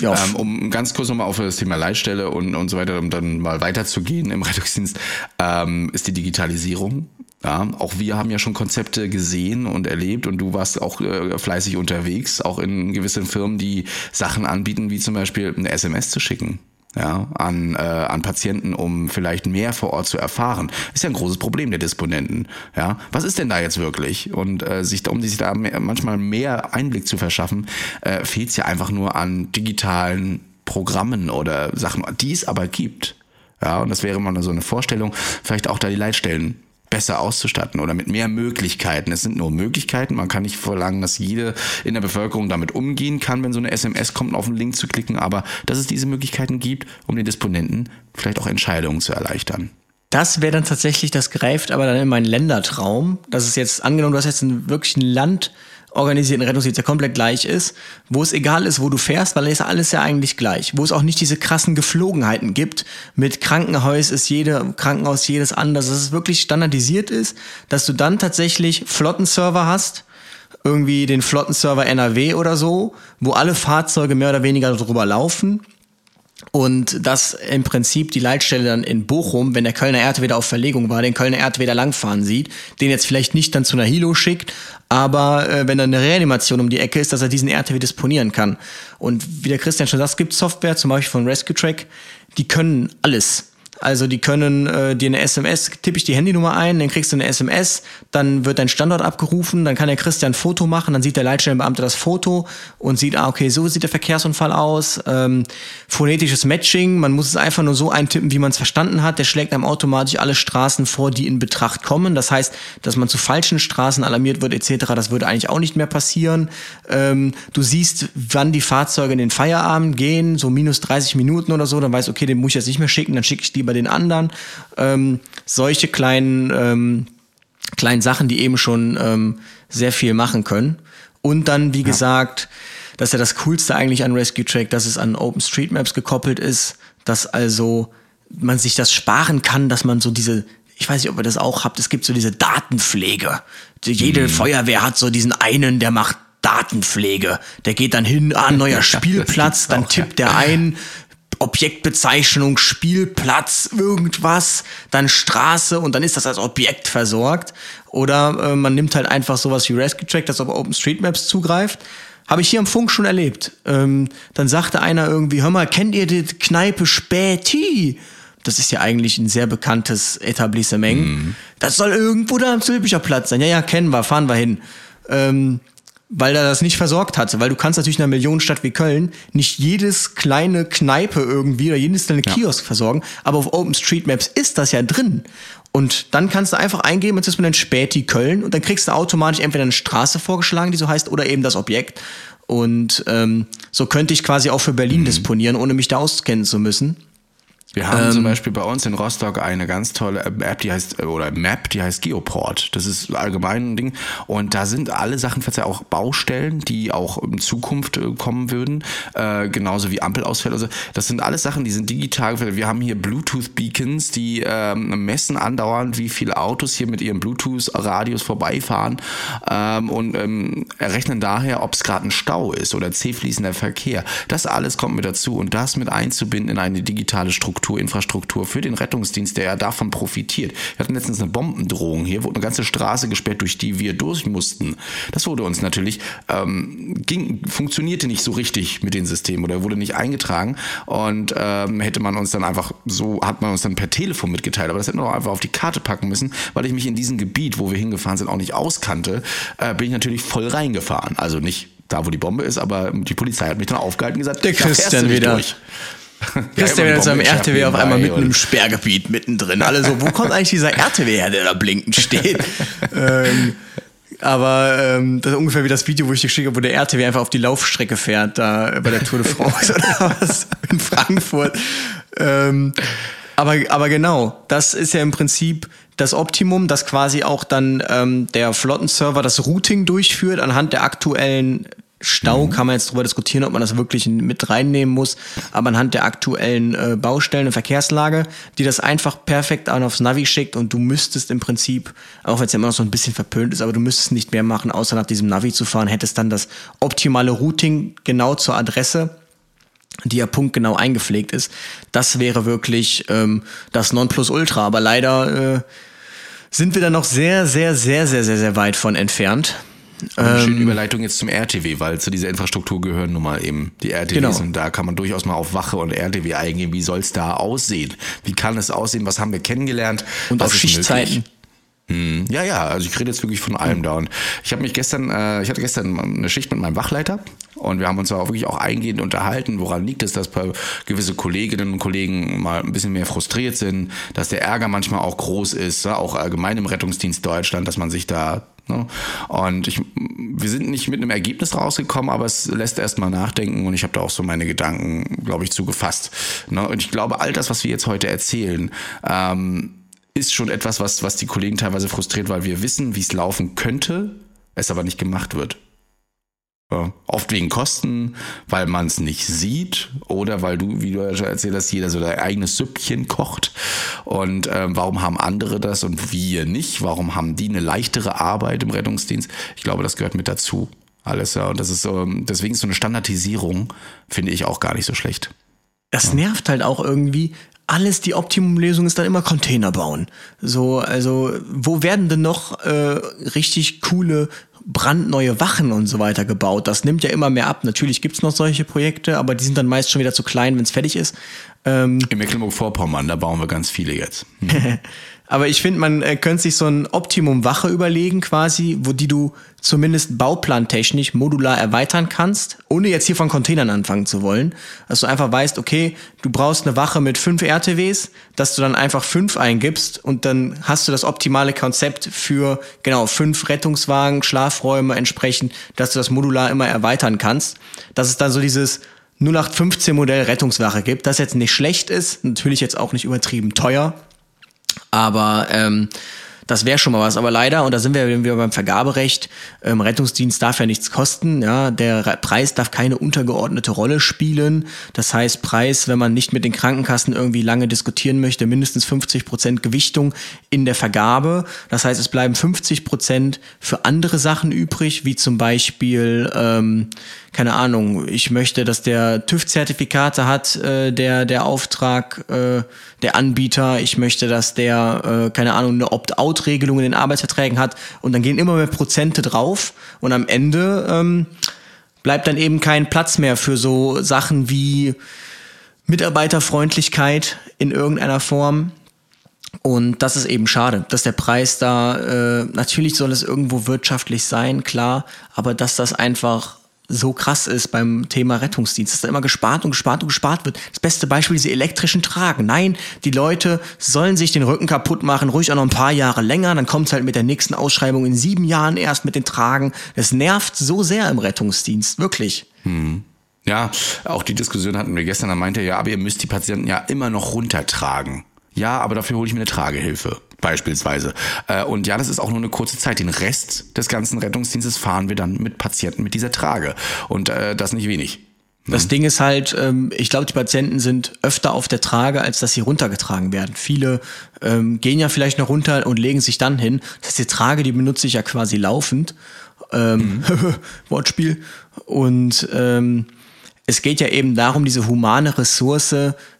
ja. ja. Ähm, um ganz kurz nochmal auf das Thema Leitstelle und, und so weiter, um dann mal weiterzugehen im Rettungsdienst, ähm, ist die Digitalisierung. Ja, auch wir haben ja schon Konzepte gesehen und erlebt und du warst auch äh, fleißig unterwegs, auch in gewissen Firmen, die Sachen anbieten, wie zum Beispiel eine SMS zu schicken ja, an, äh, an Patienten, um vielleicht mehr vor Ort zu erfahren. Ist ja ein großes Problem der Disponenten. Ja, was ist denn da jetzt wirklich? Und äh, sich, um sich da mehr, manchmal mehr Einblick zu verschaffen, äh, fehlt es ja einfach nur an digitalen Programmen oder Sachen, die es aber gibt. Ja, und das wäre mal so eine Vorstellung, vielleicht auch da die Leitstellen besser auszustatten oder mit mehr Möglichkeiten. Es sind nur Möglichkeiten. Man kann nicht verlangen, dass jede in der Bevölkerung damit umgehen kann, wenn so eine SMS kommt, auf einen Link zu klicken, aber dass es diese Möglichkeiten gibt, um den Disponenten vielleicht auch Entscheidungen zu erleichtern. Das wäre dann tatsächlich, das greift aber dann in meinen Ländertraum. Das ist jetzt, angenommen, du hast jetzt wirklich ein Land, organisierten Rettungsdienst, der komplett gleich ist, wo es egal ist, wo du fährst, weil es alles ja eigentlich gleich, wo es auch nicht diese krassen Geflogenheiten gibt. Mit Krankenhaus ist jede Krankenhaus jedes anders, dass es wirklich standardisiert ist, dass du dann tatsächlich Flottenserver hast, irgendwie den Flottenserver NRW oder so, wo alle Fahrzeuge mehr oder weniger drüber laufen und dass im Prinzip die Leitstelle dann in Bochum, wenn der Kölner Erdweder auf Verlegung war, den Kölner Erdweder langfahren sieht, den jetzt vielleicht nicht dann zu einer Hilo schickt, aber äh, wenn dann eine Reanimation um die Ecke ist, dass er diesen RTW disponieren kann. Und wie der Christian schon sagt, es gibt Software, zum Beispiel von Rescue Track, die können alles. Also die können äh, dir eine SMS, tippe ich die Handynummer ein, dann kriegst du eine SMS, dann wird dein Standort abgerufen, dann kann der Christian ein Foto machen, dann sieht der Leitstellenbeamte das Foto und sieht, ah, okay, so sieht der Verkehrsunfall aus. Ähm, phonetisches Matching, man muss es einfach nur so eintippen, wie man es verstanden hat. Der schlägt einem automatisch alle Straßen vor, die in Betracht kommen. Das heißt, dass man zu falschen Straßen alarmiert wird, etc., das würde eigentlich auch nicht mehr passieren. Ähm, du siehst, wann die Fahrzeuge in den Feierabend gehen, so minus 30 Minuten oder so, dann weißt du, okay, den muss ich jetzt nicht mehr schicken, dann schicke ich lieber bei den anderen. Ähm, solche kleinen, ähm, kleinen Sachen, die eben schon ähm, sehr viel machen können. Und dann, wie ja. gesagt, das ist ja das Coolste eigentlich an Rescue Track, dass es an OpenStreetMaps gekoppelt ist, dass also man sich das sparen kann, dass man so diese, ich weiß nicht, ob ihr das auch habt, es gibt so diese Datenpflege. Jede mhm. Feuerwehr hat so diesen einen, der macht Datenpflege. Der geht dann hin, ah, neuer Spielplatz, dann tippt der ein, Objektbezeichnung, Spielplatz, irgendwas, dann Straße und dann ist das als Objekt versorgt. Oder äh, man nimmt halt einfach sowas wie Rescue Track, das auf OpenStreetMaps zugreift. Habe ich hier am Funk schon erlebt. Ähm, dann sagte einer irgendwie, hör mal, kennt ihr die Kneipe Späti? Das ist ja eigentlich ein sehr bekanntes Etablissement. Mhm. Das soll irgendwo da am Zülpicher Platz sein. Ja, ja, kennen wir, fahren wir hin. Ähm, weil er das nicht versorgt hatte. Weil du kannst natürlich in einer Millionenstadt wie Köln nicht jedes kleine Kneipe irgendwie oder jedes kleine ja. Kiosk versorgen, aber auf OpenStreetMaps ist das ja drin. Und dann kannst du einfach eingeben, jetzt ist man dann Späti Köln und dann kriegst du automatisch entweder eine Straße vorgeschlagen, die so heißt, oder eben das Objekt. Und ähm, so könnte ich quasi auch für Berlin mhm. disponieren, ohne mich da auskennen zu müssen. Wir haben ähm, zum Beispiel bei uns in Rostock eine ganz tolle App, die heißt, oder Map, die heißt Geoport. Das ist allgemein ein Ding. Und da sind alle Sachen, auch Baustellen, die auch in Zukunft äh, kommen würden, äh, genauso wie Ampelausfälle. Also das sind alles Sachen, die sind digital. Wir haben hier Bluetooth-Beacons, die ähm, messen andauernd, wie viele Autos hier mit ihrem Bluetooth-Radius vorbeifahren ähm, und ähm, errechnen daher, ob es gerade ein Stau ist oder zähfließender Verkehr. Das alles kommt mit dazu und das mit einzubinden in eine digitale Struktur Struktur, Infrastruktur für den Rettungsdienst, der ja davon profitiert. Wir hatten letztens eine Bombendrohung hier, wurde eine ganze Straße gesperrt, durch die wir durch mussten. Das wurde uns natürlich, ähm, ging, funktionierte nicht so richtig mit den Systemen oder wurde nicht eingetragen und ähm, hätte man uns dann einfach so, hat man uns dann per Telefon mitgeteilt, aber das hätten wir auch einfach auf die Karte packen müssen, weil ich mich in diesem Gebiet, wo wir hingefahren sind, auch nicht auskannte, äh, bin ich natürlich voll reingefahren. Also nicht da, wo die Bombe ist, aber die Polizei hat mich dann aufgehalten und gesagt, der Christian wieder. Durch. Christian ja, jetzt am RTW auf einmal mitten im Sperrgebiet mittendrin. Alle so, wo kommt eigentlich dieser RTW her, der da blinkend steht? ähm, aber ähm, das ist ungefähr wie das Video, wo ich dir schicke, wo der RTW einfach auf die Laufstrecke fährt, da bei der Tour de France oder was in Frankfurt. Ähm, aber, aber genau, das ist ja im Prinzip das Optimum, dass quasi auch dann ähm, der Flottenserver das Routing durchführt anhand der aktuellen Stau mhm. kann man jetzt darüber diskutieren, ob man das wirklich mit reinnehmen muss, aber anhand der aktuellen äh, Baustellen und Verkehrslage, die das einfach perfekt an aufs Navi schickt und du müsstest im Prinzip, auch wenn es ja immer noch so ein bisschen verpönt ist, aber du müsstest nicht mehr machen, außer nach diesem Navi zu fahren, hättest dann das optimale Routing genau zur Adresse die ja punktgenau eingepflegt ist. Das wäre wirklich ähm, das Nonplusultra. Aber leider äh, sind wir da noch sehr, sehr, sehr, sehr, sehr, sehr weit von entfernt. Eine ähm, schöne Überleitung jetzt zum RTW, weil zu dieser Infrastruktur gehören nun mal eben die RTWs genau. und da kann man durchaus mal auf Wache und RTW eingehen. Wie soll es da aussehen? Wie kann es aussehen? Was haben wir kennengelernt? Und auf Schichtzeiten. Hm, ja, ja, also ich rede jetzt wirklich von allem da. Und ich habe mich gestern, äh, ich hatte gestern eine Schicht mit meinem Wachleiter und wir haben uns auch wirklich auch eingehend unterhalten, woran liegt es, dass gewisse Kolleginnen und Kollegen mal ein bisschen mehr frustriert sind, dass der Ärger manchmal auch groß ist, auch allgemein im Rettungsdienst Deutschland, dass man sich da? Und ich, wir sind nicht mit einem Ergebnis rausgekommen, aber es lässt erstmal nachdenken und ich habe da auch so meine Gedanken, glaube ich, zugefasst. Ne? Und ich glaube, all das, was wir jetzt heute erzählen, ähm, ist schon etwas, was, was die Kollegen teilweise frustriert, weil wir wissen, wie es laufen könnte, es aber nicht gemacht wird. Oft wegen Kosten, weil man es nicht sieht oder weil du, wie du ja schon erzählt hast, jeder so sein eigenes Süppchen kocht. Und ähm, warum haben andere das und wir nicht? Warum haben die eine leichtere Arbeit im Rettungsdienst? Ich glaube, das gehört mit dazu. Alles, ja. Und das ist so, deswegen ist so eine Standardisierung, finde ich auch gar nicht so schlecht. Das ja. nervt halt auch irgendwie, alles die Optimumlösung ist dann immer Container bauen. So, also wo werden denn noch äh, richtig coole brandneue Wachen und so weiter gebaut? Das nimmt ja immer mehr ab. Natürlich gibt's noch solche Projekte, aber die sind dann meist schon wieder zu klein, wenn's fertig ist. Ähm, In Mecklenburg-Vorpommern, da bauen wir ganz viele jetzt. Hm. Aber ich finde, man äh, könnte sich so ein Optimum Wache überlegen, quasi, wo die du zumindest bauplantechnisch modular erweitern kannst, ohne jetzt hier von Containern anfangen zu wollen. Dass du einfach weißt, okay, du brauchst eine Wache mit fünf RTWs, dass du dann einfach fünf eingibst und dann hast du das optimale Konzept für, genau, fünf Rettungswagen, Schlafräume entsprechend, dass du das modular immer erweitern kannst. Dass es dann so dieses 0815 Modell Rettungswache gibt, das jetzt nicht schlecht ist, natürlich jetzt auch nicht übertrieben teuer, aber ähm, das wäre schon mal was. Aber leider, und da sind wir wieder beim Vergaberecht, ähm, Rettungsdienst darf ja nichts kosten. Ja, der Preis darf keine untergeordnete Rolle spielen. Das heißt, Preis, wenn man nicht mit den Krankenkassen irgendwie lange diskutieren möchte, mindestens 50 Prozent Gewichtung in der Vergabe. Das heißt, es bleiben 50 Prozent für andere Sachen übrig, wie zum Beispiel ähm, keine Ahnung, ich möchte, dass der TÜV-Zertifikate hat, äh, der, der Auftrag, äh, der Anbieter, ich möchte, dass der, äh, keine Ahnung, eine Opt-out-Regelung in den Arbeitsverträgen hat. Und dann gehen immer mehr Prozente drauf. Und am Ende ähm, bleibt dann eben kein Platz mehr für so Sachen wie Mitarbeiterfreundlichkeit in irgendeiner Form. Und das ist eben schade, dass der Preis da, äh, natürlich soll es irgendwo wirtschaftlich sein, klar, aber dass das einfach so krass ist beim Thema Rettungsdienst, dass da immer gespart und gespart und gespart wird. Das beste Beispiel diese elektrischen Tragen. Nein, die Leute sollen sich den Rücken kaputt machen, ruhig auch noch ein paar Jahre länger, dann kommt es halt mit der nächsten Ausschreibung in sieben Jahren erst mit den Tragen. Das nervt so sehr im Rettungsdienst, wirklich. Hm. Ja, auch die Diskussion hatten wir gestern, da meinte er, ja, aber ihr müsst die Patienten ja immer noch runtertragen. Ja, aber dafür hole ich mir eine Tragehilfe beispielsweise. Äh, und ja, das ist auch nur eine kurze Zeit. Den Rest des ganzen Rettungsdienstes fahren wir dann mit Patienten mit dieser Trage. Und äh, das nicht wenig. Das Ding ist halt, ähm, ich glaube, die Patienten sind öfter auf der Trage, als dass sie runtergetragen werden. Viele ähm, gehen ja vielleicht noch runter und legen sich dann hin. Das heißt, die Trage, die benutze ich ja quasi laufend. Ähm, mhm. Wortspiel. Und ähm, es geht ja eben darum, diese humane Ressource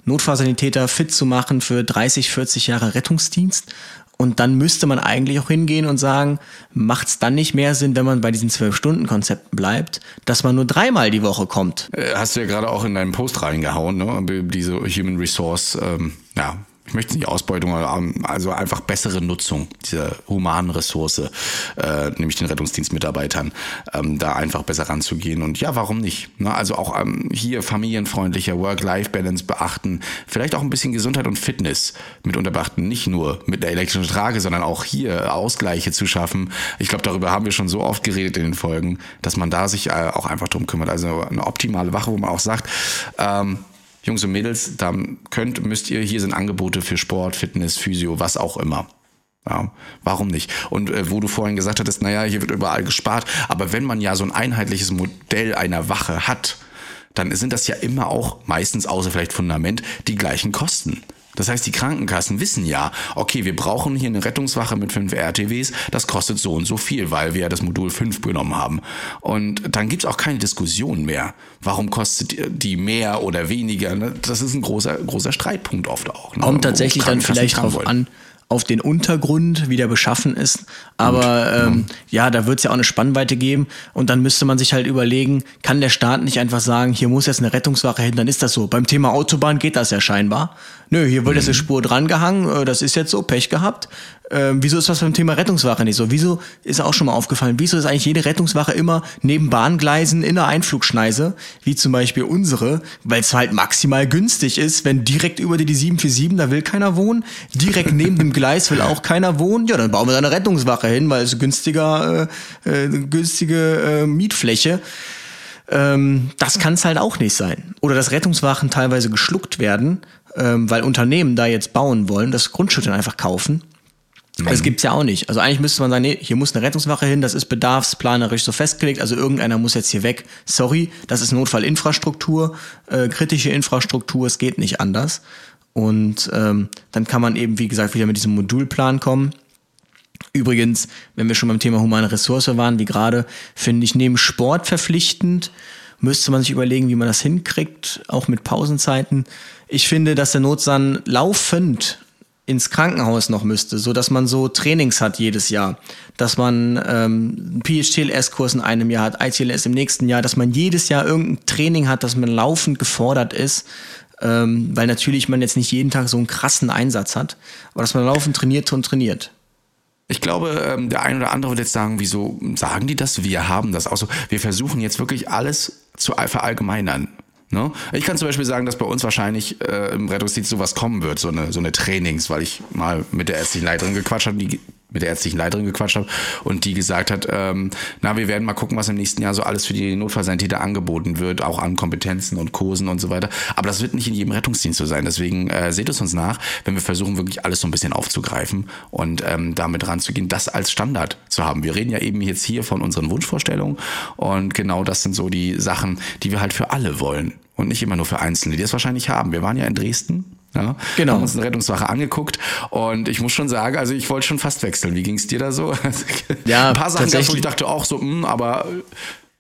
Notfallsanitäter fit zu machen für 30, 40 Jahre Rettungsdienst. Und dann müsste man eigentlich auch hingehen und sagen, macht es dann nicht mehr Sinn, wenn man bei diesen Zwölf-Stunden-Konzepten bleibt, dass man nur dreimal die Woche kommt? Äh, hast du ja gerade auch in deinen Post reingehauen, ne? diese Human Resource, ähm, ja, ich möchte nicht Ausbeutung, also einfach bessere Nutzung dieser humanen Ressource, äh, nämlich den Rettungsdienstmitarbeitern, ähm, da einfach besser ranzugehen. Und ja, warum nicht? Ne? Also auch ähm, hier familienfreundlicher Work-Life-Balance beachten, vielleicht auch ein bisschen Gesundheit und Fitness mit unterbeachten, nicht nur mit der elektrischen Trage, sondern auch hier Ausgleiche zu schaffen. Ich glaube, darüber haben wir schon so oft geredet in den Folgen, dass man da sich äh, auch einfach drum kümmert. Also eine optimale Wache, wo man auch sagt, ähm, Jungs und Mädels, da könnt, müsst ihr, hier sind Angebote für Sport, Fitness, Physio, was auch immer. Ja, warum nicht? Und äh, wo du vorhin gesagt hattest, naja, hier wird überall gespart, aber wenn man ja so ein einheitliches Modell einer Wache hat, dann sind das ja immer auch meistens außer vielleicht Fundament die gleichen Kosten. Das heißt, die Krankenkassen wissen ja, okay, wir brauchen hier eine Rettungswache mit fünf RTWs, das kostet so und so viel, weil wir ja das Modul 5 genommen haben. Und dann gibt's auch keine Diskussion mehr. Warum kostet die mehr oder weniger? Ne? Das ist ein großer, großer Streitpunkt oft auch. Ne? Kommt tatsächlich dann vielleicht drauf an, auf den Untergrund, wie der beschaffen ist. Aber ähm, ja, da wird es ja auch eine Spannweite geben. Und dann müsste man sich halt überlegen, kann der Staat nicht einfach sagen, hier muss jetzt eine Rettungswache hin, dann ist das so. Beim Thema Autobahn geht das ja scheinbar. Nö, hier wird jetzt eine mhm. Spur dran gehangen, äh, das ist jetzt so, Pech gehabt. Ähm, wieso ist das beim Thema Rettungswache nicht so? Wieso ist auch schon mal aufgefallen, wieso ist eigentlich jede Rettungswache immer neben Bahngleisen in der Einflugschneise, wie zum Beispiel unsere, weil es halt maximal günstig ist, wenn direkt über die, die 747, da will keiner wohnen, direkt neben dem Gleis will auch keiner wohnen, ja, dann bauen wir da eine Rettungswache hin, weil es günstiger, äh, äh, günstige äh, Mietfläche. Ähm, das kann es halt auch nicht sein. Oder dass Rettungswachen teilweise geschluckt werden, ähm, weil Unternehmen da jetzt bauen wollen, das Grundstück dann einfach kaufen Mhm. Das gibt's ja auch nicht. Also eigentlich müsste man sagen, nee, hier muss eine Rettungswache hin, das ist bedarfsplanerisch so festgelegt, also irgendeiner muss jetzt hier weg. Sorry, das ist Notfallinfrastruktur, äh, kritische Infrastruktur, es geht nicht anders. Und ähm, dann kann man eben, wie gesagt, wieder mit diesem Modulplan kommen. Übrigens, wenn wir schon beim Thema humane Ressource waren, wie gerade, finde ich, neben Sport verpflichtend, müsste man sich überlegen, wie man das hinkriegt, auch mit Pausenzeiten. Ich finde, dass der Notsan laufend ins Krankenhaus noch müsste, so dass man so Trainings hat jedes Jahr, dass man ähm, einen PHTLS-Kurs in einem Jahr hat, ITLS im nächsten Jahr, dass man jedes Jahr irgendein Training hat, dass man laufend gefordert ist, ähm, weil natürlich man jetzt nicht jeden Tag so einen krassen Einsatz hat, aber dass man laufend trainiert und trainiert. Ich glaube, ähm, der ein oder andere wird jetzt sagen, wieso sagen die das? Wir haben das auch so. Wir versuchen jetzt wirklich alles zu verallgemeinern. Ne? Ich kann zum Beispiel sagen, dass bei uns wahrscheinlich äh, im Rettungsdienst sowas kommen wird, so eine, so eine Trainings, weil ich mal mit der ärztlichen Leiterin gequatscht habe, die mit der ärztlichen Leiterin gequatscht habe und die gesagt hat, ähm, na, wir werden mal gucken, was im nächsten Jahr so alles für die Notfallsanitäter angeboten wird, auch an Kompetenzen und Kursen und so weiter. Aber das wird nicht in jedem Rettungsdienst so sein. Deswegen äh, seht es uns nach, wenn wir versuchen, wirklich alles so ein bisschen aufzugreifen und ähm, damit ranzugehen, das als Standard zu haben. Wir reden ja eben jetzt hier von unseren Wunschvorstellungen und genau das sind so die Sachen, die wir halt für alle wollen und nicht immer nur für Einzelne, die es wahrscheinlich haben. Wir waren ja in Dresden. Ja, genau. Haben uns eine Rettungswache angeguckt und ich muss schon sagen, also ich wollte schon fast wechseln. Wie ging es dir da so? Ja, ein paar Sachen gab wo ich dachte auch so, mh, hm, aber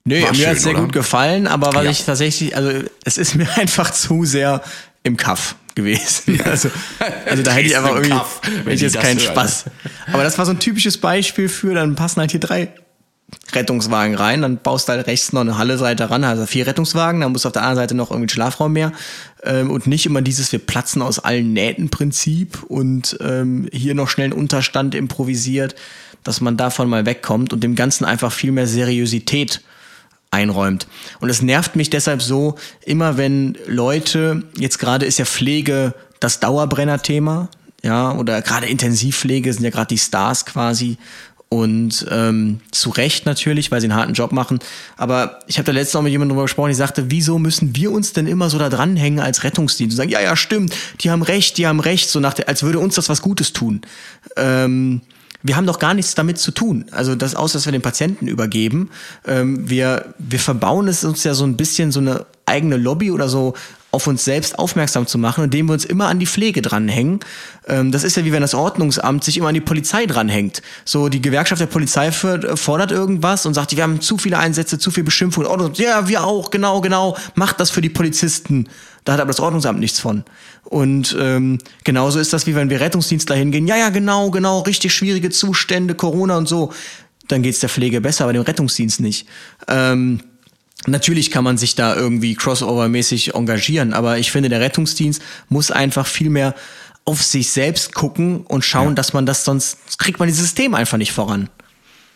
Nö, mir hat es sehr oder? gut gefallen, aber was ja. ich tatsächlich, also es ist mir einfach zu sehr im Kaff gewesen. Also, also da hätte ich einfach irgendwie, Kaff, wenn ich jetzt keinen hören. Spaß. Aber das war so ein typisches Beispiel für, dann passen halt hier drei Rettungswagen rein, dann baust du halt rechts noch eine Halle-Seite ran, also vier Rettungswagen, dann musst du auf der anderen Seite noch irgendwie einen Schlafraum mehr ähm, und nicht immer dieses wir platzen aus allen Nähten Prinzip und ähm, hier noch schnell einen Unterstand improvisiert, dass man davon mal wegkommt und dem Ganzen einfach viel mehr Seriosität einräumt. Und es nervt mich deshalb so, immer wenn Leute, jetzt gerade ist ja Pflege das Dauerbrenner-Thema, ja, oder gerade Intensivpflege sind ja gerade die Stars quasi und ähm, zu Recht natürlich, weil sie einen harten Job machen. Aber ich habe da letztens auch mit jemandem drüber gesprochen, die sagte, wieso müssen wir uns denn immer so da dranhängen als Rettungsdienst und sagen, ja, ja, stimmt, die haben recht, die haben recht, so nach der, als würde uns das was Gutes tun. Ähm, wir haben doch gar nichts damit zu tun. Also das aus, dass wir den Patienten übergeben. Ähm, wir, wir verbauen es uns ja so ein bisschen so eine eigene Lobby oder so auf uns selbst aufmerksam zu machen, indem wir uns immer an die Pflege dranhängen. Ähm, das ist ja wie wenn das Ordnungsamt sich immer an die Polizei dranhängt. So, die Gewerkschaft der Polizei fordert irgendwas und sagt, wir haben zu viele Einsätze, zu viel Beschimpfung. Ja, wir auch, genau, genau. Macht das für die Polizisten. Da hat aber das Ordnungsamt nichts von. Und ähm, genauso ist das, wie wenn wir Rettungsdienstler hingehen. Ja, ja, genau, genau, richtig schwierige Zustände, Corona und so. Dann geht's der Pflege besser, aber dem Rettungsdienst nicht. Ähm, Natürlich kann man sich da irgendwie crossover-mäßig engagieren, aber ich finde, der Rettungsdienst muss einfach viel mehr auf sich selbst gucken und schauen, ja. dass man das sonst kriegt man dieses System einfach nicht voran.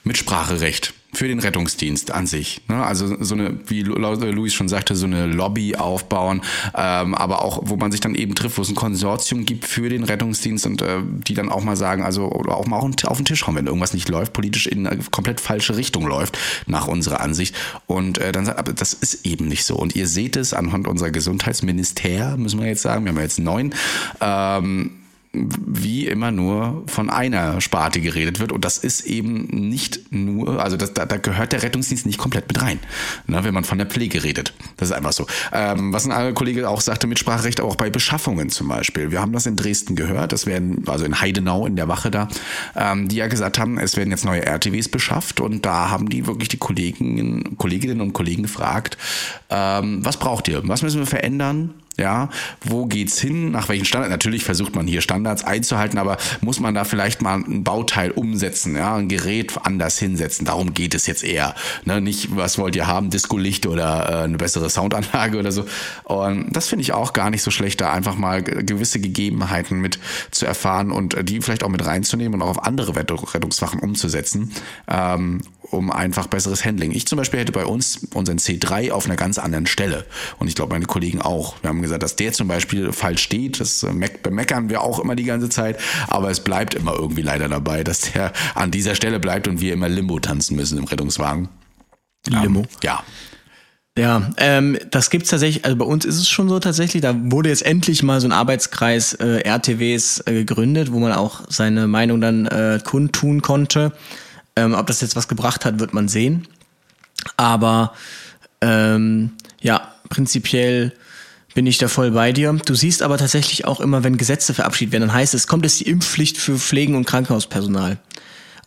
Mit Spracherecht für den Rettungsdienst an sich. Ne? Also so eine, wie Luis schon sagte, so eine Lobby aufbauen, ähm, aber auch, wo man sich dann eben trifft, wo es ein Konsortium gibt für den Rettungsdienst und äh, die dann auch mal sagen, also auch mal auf den Tisch hauen, wenn irgendwas nicht läuft, politisch in eine komplett falsche Richtung läuft, nach unserer Ansicht. Und äh, dann sagt, aber das ist eben nicht so. Und ihr seht es anhand unserer Gesundheitsminister, müssen wir jetzt sagen, wir haben ja jetzt neun, ähm, wie immer nur von einer Sparte geredet wird. Und das ist eben nicht nur, also das, da, da gehört der Rettungsdienst nicht komplett mit rein, ne, wenn man von der Pflege redet. Das ist einfach so. Ähm, was ein anderer Kollege auch sagte mit Sprachrecht, auch bei Beschaffungen zum Beispiel. Wir haben das in Dresden gehört, das werden, also in Heidenau in der Wache da, ähm, die ja gesagt haben, es werden jetzt neue RTWs beschafft und da haben die wirklich die Kollegen, Kolleginnen und Kollegen gefragt, ähm, was braucht ihr? Was müssen wir verändern? Ja, wo geht's hin? Nach welchen Standards? Natürlich versucht man hier Standards einzuhalten, aber muss man da vielleicht mal ein Bauteil umsetzen, ja, ein Gerät anders hinsetzen? Darum geht es jetzt eher. Ne? Nicht, was wollt ihr haben, Disco-Licht oder äh, eine bessere Soundanlage oder so. Und das finde ich auch gar nicht so schlecht, da einfach mal gewisse Gegebenheiten mit zu erfahren und die vielleicht auch mit reinzunehmen und auch auf andere Rettungswachen umzusetzen. Ähm, um einfach besseres Handling. Ich zum Beispiel hätte bei uns unseren C3 auf einer ganz anderen Stelle. Und ich glaube, meine Kollegen auch. Wir haben gesagt, dass der zum Beispiel falsch steht. Das äh, bemeckern wir auch immer die ganze Zeit. Aber es bleibt immer irgendwie leider dabei, dass der an dieser Stelle bleibt und wir immer Limbo tanzen müssen im Rettungswagen. Limo? Ähm, ja. Ja, ähm, das gibt's tatsächlich, also bei uns ist es schon so tatsächlich, da wurde jetzt endlich mal so ein Arbeitskreis äh, RTWs äh, gegründet, wo man auch seine Meinung dann äh, kundtun konnte. Ähm, ob das jetzt was gebracht hat, wird man sehen. Aber ähm, ja, prinzipiell bin ich da voll bei dir. Du siehst aber tatsächlich auch immer, wenn Gesetze verabschiedet werden, dann heißt es, kommt jetzt die Impfpflicht für Pflegen- und Krankenhauspersonal.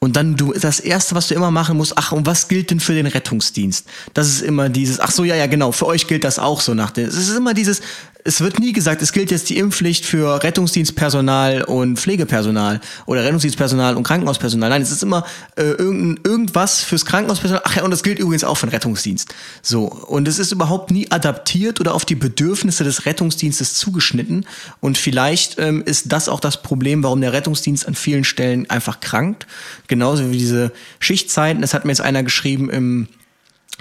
Und dann du, das erste, was du immer machen musst, ach, und was gilt denn für den Rettungsdienst? Das ist immer dieses, ach so, ja, ja, genau, für euch gilt das auch so nach der, es ist immer dieses, es wird nie gesagt, es gilt jetzt die Impfpflicht für Rettungsdienstpersonal und Pflegepersonal oder Rettungsdienstpersonal und Krankenhauspersonal. Nein, es ist immer äh, irgend, irgendwas fürs Krankenhauspersonal. Ach ja, und das gilt übrigens auch für den Rettungsdienst. So. Und es ist überhaupt nie adaptiert oder auf die Bedürfnisse des Rettungsdienstes zugeschnitten. Und vielleicht ähm, ist das auch das Problem, warum der Rettungsdienst an vielen Stellen einfach krankt. Genauso wie diese Schichtzeiten. Das hat mir jetzt einer geschrieben im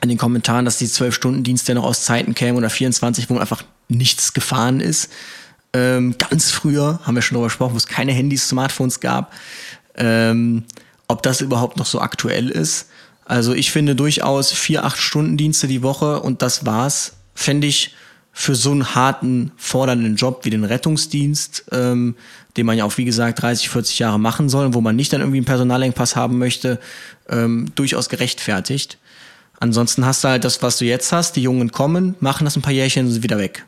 in den Kommentaren, dass die zwölf Stunden Dienste noch aus Zeiten kämen oder 24, wo einfach nichts gefahren ist. Ähm, ganz früher haben wir schon darüber gesprochen, wo es keine Handys, Smartphones gab. Ähm, ob das überhaupt noch so aktuell ist. Also ich finde durchaus vier, acht Stunden Dienste die Woche und das war's, fände ich für so einen harten, fordernden Job wie den Rettungsdienst, ähm, den man ja auch, wie gesagt, 30, 40 Jahre machen soll, wo man nicht dann irgendwie einen Personalengpass haben möchte, ähm, durchaus gerechtfertigt. Ansonsten hast du halt das, was du jetzt hast. Die Jungen kommen, machen das ein paar Jährchen und sind wieder weg.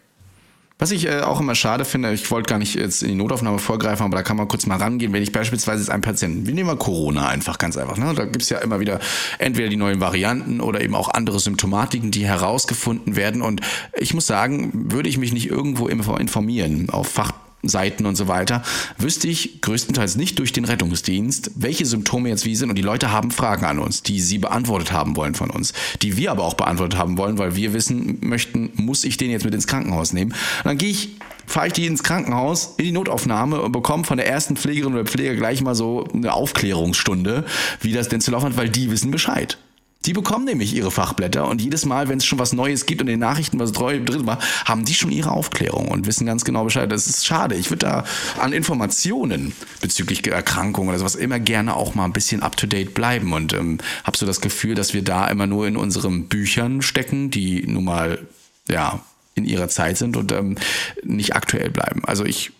Was ich äh, auch immer schade finde, ich wollte gar nicht jetzt in die Notaufnahme vorgreifen, aber da kann man kurz mal rangehen, wenn ich beispielsweise jetzt einen Patienten, wir nehmen mal Corona einfach ganz einfach, ne? da gibt's ja immer wieder entweder die neuen Varianten oder eben auch andere Symptomatiken, die herausgefunden werden und ich muss sagen, würde ich mich nicht irgendwo informieren auf Fach Fachseiten und so weiter, wüsste ich größtenteils nicht durch den Rettungsdienst, welche Symptome jetzt wie sind. Und die Leute haben Fragen an uns, die sie beantwortet haben wollen von uns, die wir aber auch beantwortet haben wollen, weil wir wissen möchten, muss ich den jetzt mit ins Krankenhaus nehmen? Und dann gehe ich fahre ich die ins Krankenhaus, in die Notaufnahme und bekomme von der ersten Pflegerin oder Pfleger gleich mal so eine Aufklärungsstunde, wie das denn zu laufen hat, weil die wissen Bescheid. Die bekommen nämlich ihre Fachblätter und jedes Mal, wenn es schon was Neues gibt und in den Nachrichten was drin war, haben die schon ihre Aufklärung und wissen ganz genau Bescheid. Das ist schade. Ich würde da an Informationen bezüglich Erkrankungen oder sowas immer gerne auch mal ein bisschen up to date bleiben und ähm, habe so das Gefühl, dass wir da immer nur in unseren Büchern stecken, die nun mal ja in ihrer Zeit sind und ähm, nicht aktuell bleiben. Also ich,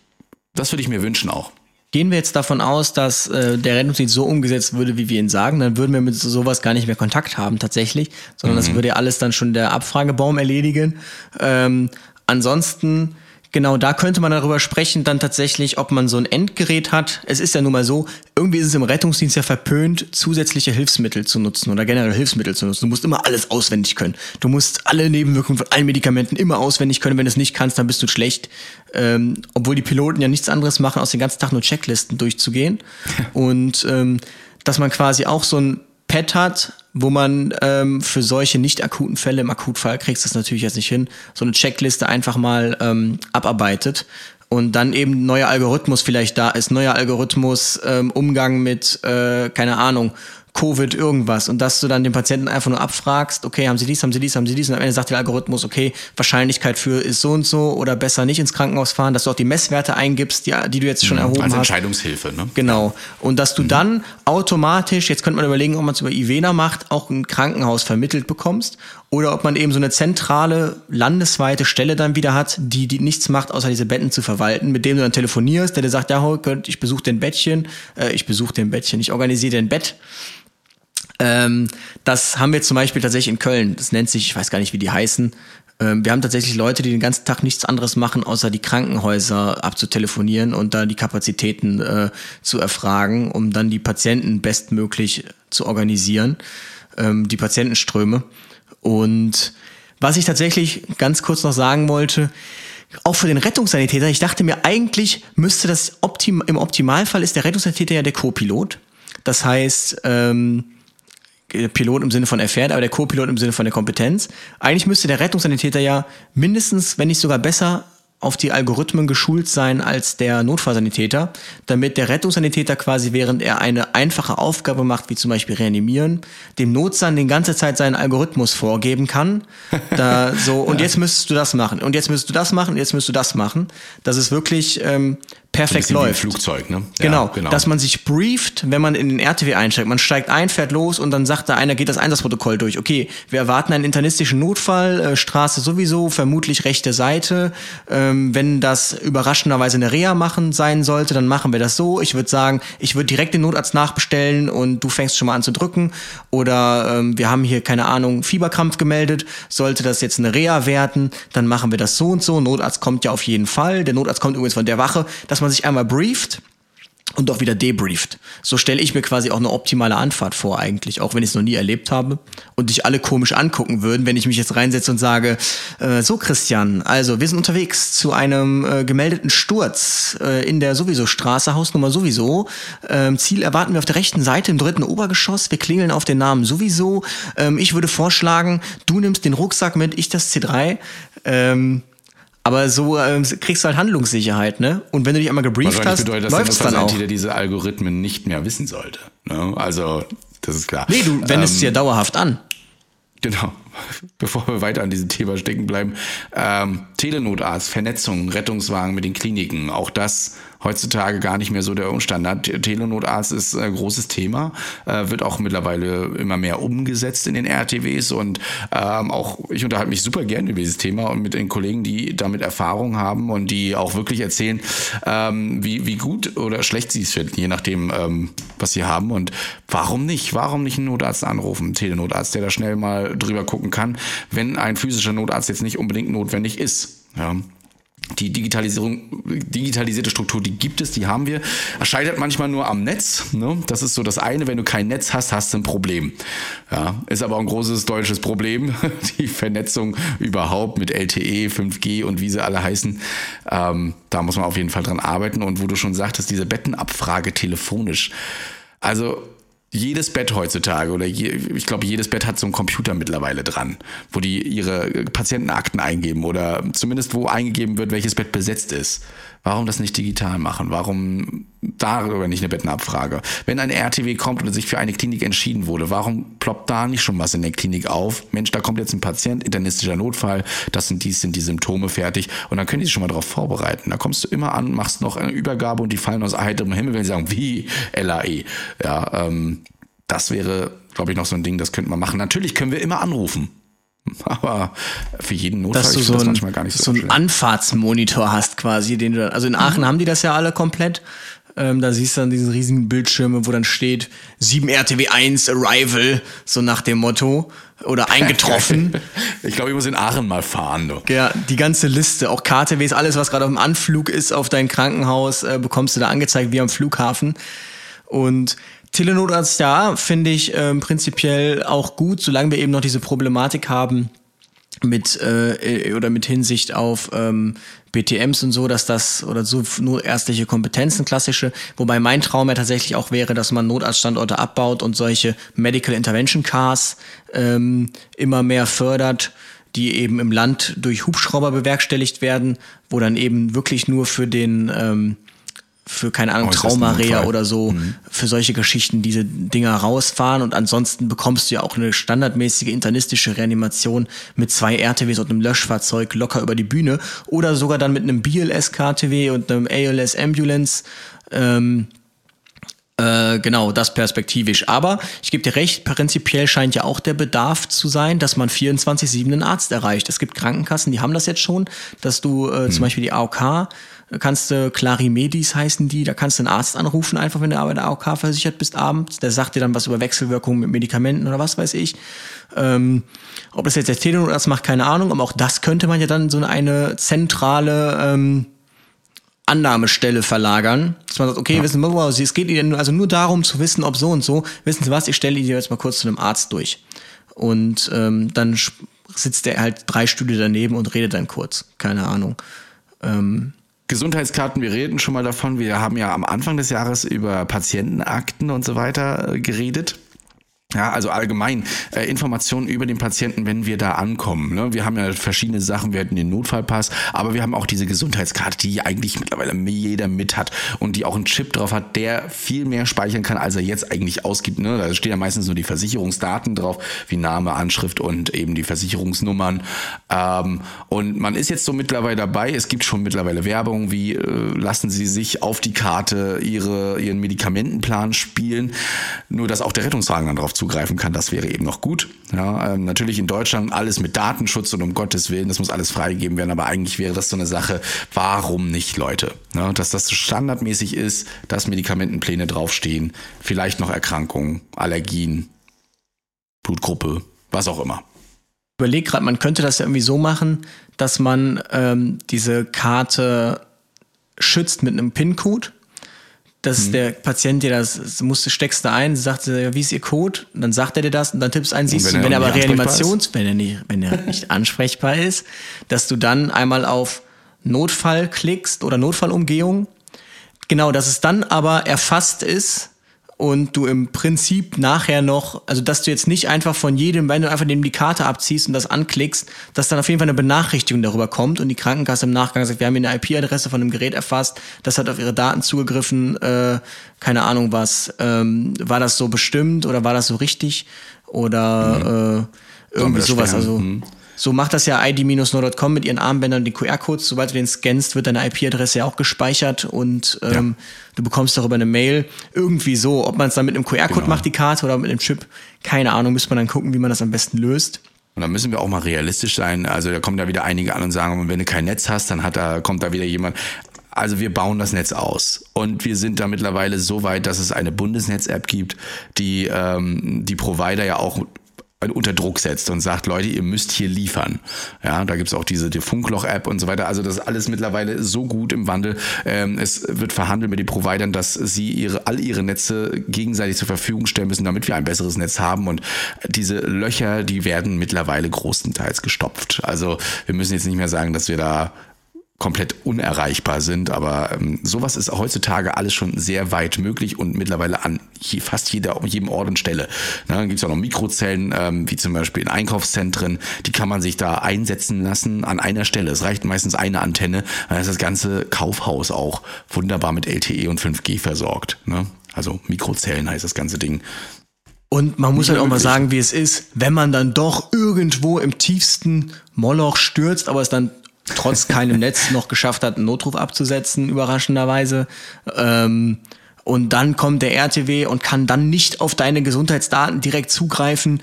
das würde ich mir wünschen auch. Gehen wir jetzt davon aus, dass äh, der Rettungsdienst so umgesetzt würde, wie wir ihn sagen, dann würden wir mit sowas gar nicht mehr Kontakt haben tatsächlich, sondern mhm. das würde ja alles dann schon der Abfragebaum erledigen. Ähm, ansonsten Genau, da könnte man darüber sprechen, dann tatsächlich, ob man so ein Endgerät hat. Es ist ja nun mal so, irgendwie ist es im Rettungsdienst ja verpönt, zusätzliche Hilfsmittel zu nutzen oder generell Hilfsmittel zu nutzen. Du musst immer alles auswendig können. Du musst alle Nebenwirkungen von allen Medikamenten immer auswendig können. Wenn du es nicht kannst, dann bist du schlecht. Ähm, obwohl die Piloten ja nichts anderes machen, aus den ganzen Tag nur Checklisten durchzugehen. Und ähm, dass man quasi auch so ein Pad hat, wo man ähm, für solche nicht akuten Fälle, im Akutfall kriegst du das natürlich jetzt nicht hin, so eine Checkliste einfach mal ähm, abarbeitet und dann eben neuer Algorithmus vielleicht da ist, neuer Algorithmus, ähm, Umgang mit, äh, keine Ahnung, Covid irgendwas und dass du dann den Patienten einfach nur abfragst, okay, haben sie dies, haben sie dies, haben sie dies und am Ende sagt der Algorithmus, okay, Wahrscheinlichkeit für ist so und so oder besser nicht ins Krankenhaus fahren, dass du auch die Messwerte eingibst, die, die du jetzt schon mhm, erhoben als hast. Als Entscheidungshilfe, ne? Genau. Und dass du mhm. dann automatisch, jetzt könnte man überlegen, ob man es über Ivena macht, auch ein Krankenhaus vermittelt bekommst oder ob man eben so eine zentrale, landesweite Stelle dann wieder hat, die, die nichts macht, außer diese Betten zu verwalten, mit dem du dann telefonierst, der dir sagt, ja, ich besuche den Bettchen, äh, ich besuche den Bettchen, ich organisiere den Bett ähm, das haben wir zum Beispiel tatsächlich in Köln. Das nennt sich, ich weiß gar nicht, wie die heißen. Ähm, wir haben tatsächlich Leute, die den ganzen Tag nichts anderes machen, außer die Krankenhäuser abzutelefonieren und da die Kapazitäten äh, zu erfragen, um dann die Patienten bestmöglich zu organisieren, ähm, die Patientenströme. Und was ich tatsächlich ganz kurz noch sagen wollte, auch für den Rettungssanitäter, ich dachte mir, eigentlich müsste das optim im Optimalfall ist der Rettungssanitäter ja der Co-Pilot. Das heißt, ähm, Pilot im Sinne von erfährt, aber der Co-Pilot im Sinne von der Kompetenz. Eigentlich müsste der Rettungssanitäter ja mindestens, wenn nicht sogar besser, auf die Algorithmen geschult sein als der Notfallsanitäter, damit der Rettungssanitäter quasi, während er eine einfache Aufgabe macht, wie zum Beispiel reanimieren, dem Notsan den ganze Zeit seinen Algorithmus vorgeben kann. Da so, und ja. jetzt müsstest du das machen, und jetzt müsstest du das machen, und jetzt müsstest du das machen. Dass es wirklich ähm, perfekt läuft. Flugzeug, ne? Genau, ja, genau, dass man sich brieft, wenn man in den RTW einsteigt. Man steigt ein, fährt los und dann sagt da einer, geht das Einsatzprotokoll durch. Okay, wir erwarten einen internistischen Notfall, äh, Straße sowieso, vermutlich rechte Seite. Ähm, wenn das überraschenderweise eine Reha machen sein sollte, dann machen wir das so. Ich würde sagen, ich würde direkt den Notarzt nachbestellen und du fängst schon mal an zu drücken. Oder ähm, wir haben hier, keine Ahnung, Fieberkrampf gemeldet. Sollte das jetzt eine Reha werden, dann machen wir das so und so. Notarzt kommt ja auf jeden Fall. Der Notarzt kommt übrigens von der Wache. Das dass man sich einmal brieft und auch wieder debrieft. So stelle ich mir quasi auch eine optimale Anfahrt vor eigentlich, auch wenn ich es noch nie erlebt habe und dich alle komisch angucken würden, wenn ich mich jetzt reinsetze und sage, äh, so Christian, also wir sind unterwegs zu einem äh, gemeldeten Sturz äh, in der sowieso Straße, Hausnummer sowieso. Ähm, Ziel erwarten wir auf der rechten Seite im dritten Obergeschoss. Wir klingeln auf den Namen sowieso. Ähm, ich würde vorschlagen, du nimmst den Rucksack mit, ich das C3. Ähm, aber so ähm, kriegst du halt Handlungssicherheit, ne? Und wenn du dich einmal gebrieft hast, bedeutet, läuft's dann auch. der diese Algorithmen nicht mehr wissen sollte. Ne? Also, das ist klar. Nee, du wendest ähm, es ja dauerhaft an. Genau. Bevor wir weiter an diesem Thema stecken bleiben. Ähm, Telenotarzt, Vernetzung, Rettungswagen mit den Kliniken, auch das heutzutage gar nicht mehr so der Umstand. Telenotarzt ist ein großes Thema, äh, wird auch mittlerweile immer mehr umgesetzt in den RTWs und ähm, auch ich unterhalte mich super gerne über dieses Thema und mit den Kollegen, die damit Erfahrung haben und die auch wirklich erzählen, ähm, wie, wie gut oder schlecht sie es finden, je nachdem, ähm, was sie haben und warum nicht, warum nicht einen Notarzt anrufen, einen Telenotarzt, der da schnell mal drüber gucken kann, wenn ein physischer Notarzt jetzt nicht unbedingt notwendig ist. Ja. Die Digitalisierung, digitalisierte Struktur, die gibt es, die haben wir. Es scheitert manchmal nur am Netz. Ne? Das ist so das eine. Wenn du kein Netz hast, hast du ein Problem. Ja, ist aber ein großes deutsches Problem. Die Vernetzung überhaupt mit LTE, 5G und wie sie alle heißen. Ähm, da muss man auf jeden Fall dran arbeiten. Und wo du schon sagtest, diese Bettenabfrage telefonisch. Also jedes Bett heutzutage oder je, ich glaube, jedes Bett hat so einen Computer mittlerweile dran, wo die ihre Patientenakten eingeben oder zumindest wo eingegeben wird, welches Bett besetzt ist. Warum das nicht digital machen? Warum darüber nicht eine Bettenabfrage? Wenn ein RTW kommt und sich für eine Klinik entschieden wurde, warum ploppt da nicht schon was in der Klinik auf? Mensch, da kommt jetzt ein Patient, internistischer Notfall, das sind dies sind die Symptome fertig und dann können die sich schon mal darauf vorbereiten. Da kommst du immer an, machst noch eine Übergabe und die fallen aus heiterem Himmel, wenn sie sagen, wie LAE. Ja, ähm, das wäre, glaube ich, noch so ein Ding, das könnte man machen. Natürlich können wir immer anrufen. Aber für jeden Notfall dass du so, das manchmal gar nicht so, so einen Anfahrtsmonitor hast quasi, den du, also in Aachen mhm. haben die das ja alle komplett. Ähm, da siehst du dann diese riesigen Bildschirme, wo dann steht 7 RTW 1 Arrival, so nach dem Motto. Oder eingetroffen. ich glaube, ich muss in Aachen mal fahren. Du. Ja, die ganze Liste, auch KTWs, alles, was gerade auf dem Anflug ist auf dein Krankenhaus, äh, bekommst du da angezeigt wie am Flughafen. Und Telenotarzt, ja, finde ich ähm, prinzipiell auch gut, solange wir eben noch diese Problematik haben mit äh, oder mit Hinsicht auf ähm, BTMs und so, dass das oder so nur ärztliche Kompetenzen klassische, wobei mein Traum ja tatsächlich auch wäre, dass man Notarztstandorte abbaut und solche Medical Intervention Cars ähm, immer mehr fördert, die eben im Land durch Hubschrauber bewerkstelligt werden, wo dann eben wirklich nur für den ähm, für keine Ahnung, Traumarea oder so, mhm. für solche Geschichten diese Dinger rausfahren und ansonsten bekommst du ja auch eine standardmäßige internistische Reanimation mit zwei RTWs und einem Löschfahrzeug locker über die Bühne oder sogar dann mit einem BLS-KTW und einem ALS-Ambulance. Ähm, äh, genau, das perspektivisch. Aber ich gebe dir recht, prinzipiell scheint ja auch der Bedarf zu sein, dass man 24-7 einen Arzt erreicht. Es gibt Krankenkassen, die haben das jetzt schon, dass du äh, hm. zum Beispiel die AOK kannst du Clarimedis heißen die, da kannst du einen Arzt anrufen, einfach wenn du bei der AOK versichert bist abends. Der sagt dir dann was über Wechselwirkungen mit Medikamenten oder was weiß ich. Ähm, ob das jetzt der Telenotarzt macht, keine Ahnung, aber auch das könnte man ja dann so eine zentrale ähm, Annahmestelle verlagern. Dass man sagt, okay, ja. wissen wir, es geht Ihnen also nur darum zu wissen, ob so und so. Wissen Sie was, ich stelle Ihnen jetzt mal kurz zu einem Arzt durch. Und ähm, dann sitzt er halt drei Stühle daneben und redet dann kurz. Keine Ahnung. Ähm, Gesundheitskarten, wir reden schon mal davon. Wir haben ja am Anfang des Jahres über Patientenakten und so weiter äh, geredet. Ja, also allgemein äh, Informationen über den Patienten, wenn wir da ankommen. Ne? Wir haben ja verschiedene Sachen, wir hatten den Notfallpass, aber wir haben auch diese Gesundheitskarte, die eigentlich mittlerweile jeder mit hat und die auch einen Chip drauf hat, der viel mehr speichern kann, als er jetzt eigentlich ausgibt. Ne? Da stehen ja meistens nur die Versicherungsdaten drauf, wie Name, Anschrift und eben die Versicherungsnummern. Ähm, und man ist jetzt so mittlerweile dabei, es gibt schon mittlerweile Werbung, wie äh, lassen Sie sich auf die Karte ihre, Ihren Medikamentenplan spielen, nur dass auch der Rettungswagen dann drauf zugreifen kann, das wäre eben noch gut. Ja, ähm, natürlich in Deutschland alles mit Datenschutz und um Gottes Willen, das muss alles freigegeben werden, aber eigentlich wäre das so eine Sache, warum nicht, Leute? Ja, dass das standardmäßig ist, dass Medikamentenpläne draufstehen, vielleicht noch Erkrankungen, Allergien, Blutgruppe, was auch immer. Ich gerade, man könnte das ja irgendwie so machen, dass man ähm, diese Karte schützt mit einem PIN-Code dass mhm. der Patient dir das, musst, steckst du ein, sagt, wie ist ihr Code? Und dann sagt er dir das und dann tippst ein, siehst du, wenn, wenn er aber Reanimations, wenn er nicht, wenn er nicht ansprechbar ist, dass du dann einmal auf Notfall klickst oder Notfallumgehung. Genau, dass es dann aber erfasst ist und du im Prinzip nachher noch, also dass du jetzt nicht einfach von jedem, wenn du einfach neben die Karte abziehst und das anklickst, dass dann auf jeden Fall eine Benachrichtigung darüber kommt und die Krankenkasse im Nachgang sagt, wir haben hier eine IP-Adresse von einem Gerät erfasst, das hat auf ihre Daten zugegriffen, äh, keine Ahnung was, ähm, war das so bestimmt oder war das so richtig oder mhm. äh, irgendwie sowas, also mhm. So macht das ja id-no.com mit ihren Armbändern die QR-Codes. Sobald du den scannst, wird deine IP-Adresse ja auch gespeichert und ähm, ja. du bekommst darüber eine Mail. Irgendwie so. Ob man es dann mit einem QR-Code genau. macht, die Karte, oder mit einem Chip, keine Ahnung, müsste man dann gucken, wie man das am besten löst. Und da müssen wir auch mal realistisch sein. Also da kommen da wieder einige an und sagen, wenn du kein Netz hast, dann hat da, kommt da wieder jemand. Also wir bauen das Netz aus und wir sind da mittlerweile so weit, dass es eine Bundesnetz-App gibt, die ähm, die Provider ja auch unter Druck setzt und sagt, Leute, ihr müsst hier liefern. Ja, da gibt's auch diese die Funkloch-App und so weiter. Also das ist alles mittlerweile so gut im Wandel. Ähm, es wird verhandelt mit den Providern, dass sie ihre, all ihre Netze gegenseitig zur Verfügung stellen müssen, damit wir ein besseres Netz haben. Und diese Löcher, die werden mittlerweile großenteils gestopft. Also wir müssen jetzt nicht mehr sagen, dass wir da komplett unerreichbar sind. Aber ähm, sowas ist heutzutage alles schon sehr weit möglich und mittlerweile an je, fast jeder, jedem Ort und Stelle. Na, dann gibt es auch noch Mikrozellen, ähm, wie zum Beispiel in Einkaufszentren. Die kann man sich da einsetzen lassen an einer Stelle. Es reicht meistens eine Antenne. Dann ist das ganze Kaufhaus auch wunderbar mit LTE und 5G versorgt. Ne? Also Mikrozellen heißt das ganze Ding. Und man muss halt auch mal sagen, wie es ist, wenn man dann doch irgendwo im tiefsten Moloch stürzt, aber es dann trotz keinem Netz noch geschafft hat, einen Notruf abzusetzen, überraschenderweise. Ähm, und dann kommt der RTW und kann dann nicht auf deine Gesundheitsdaten direkt zugreifen,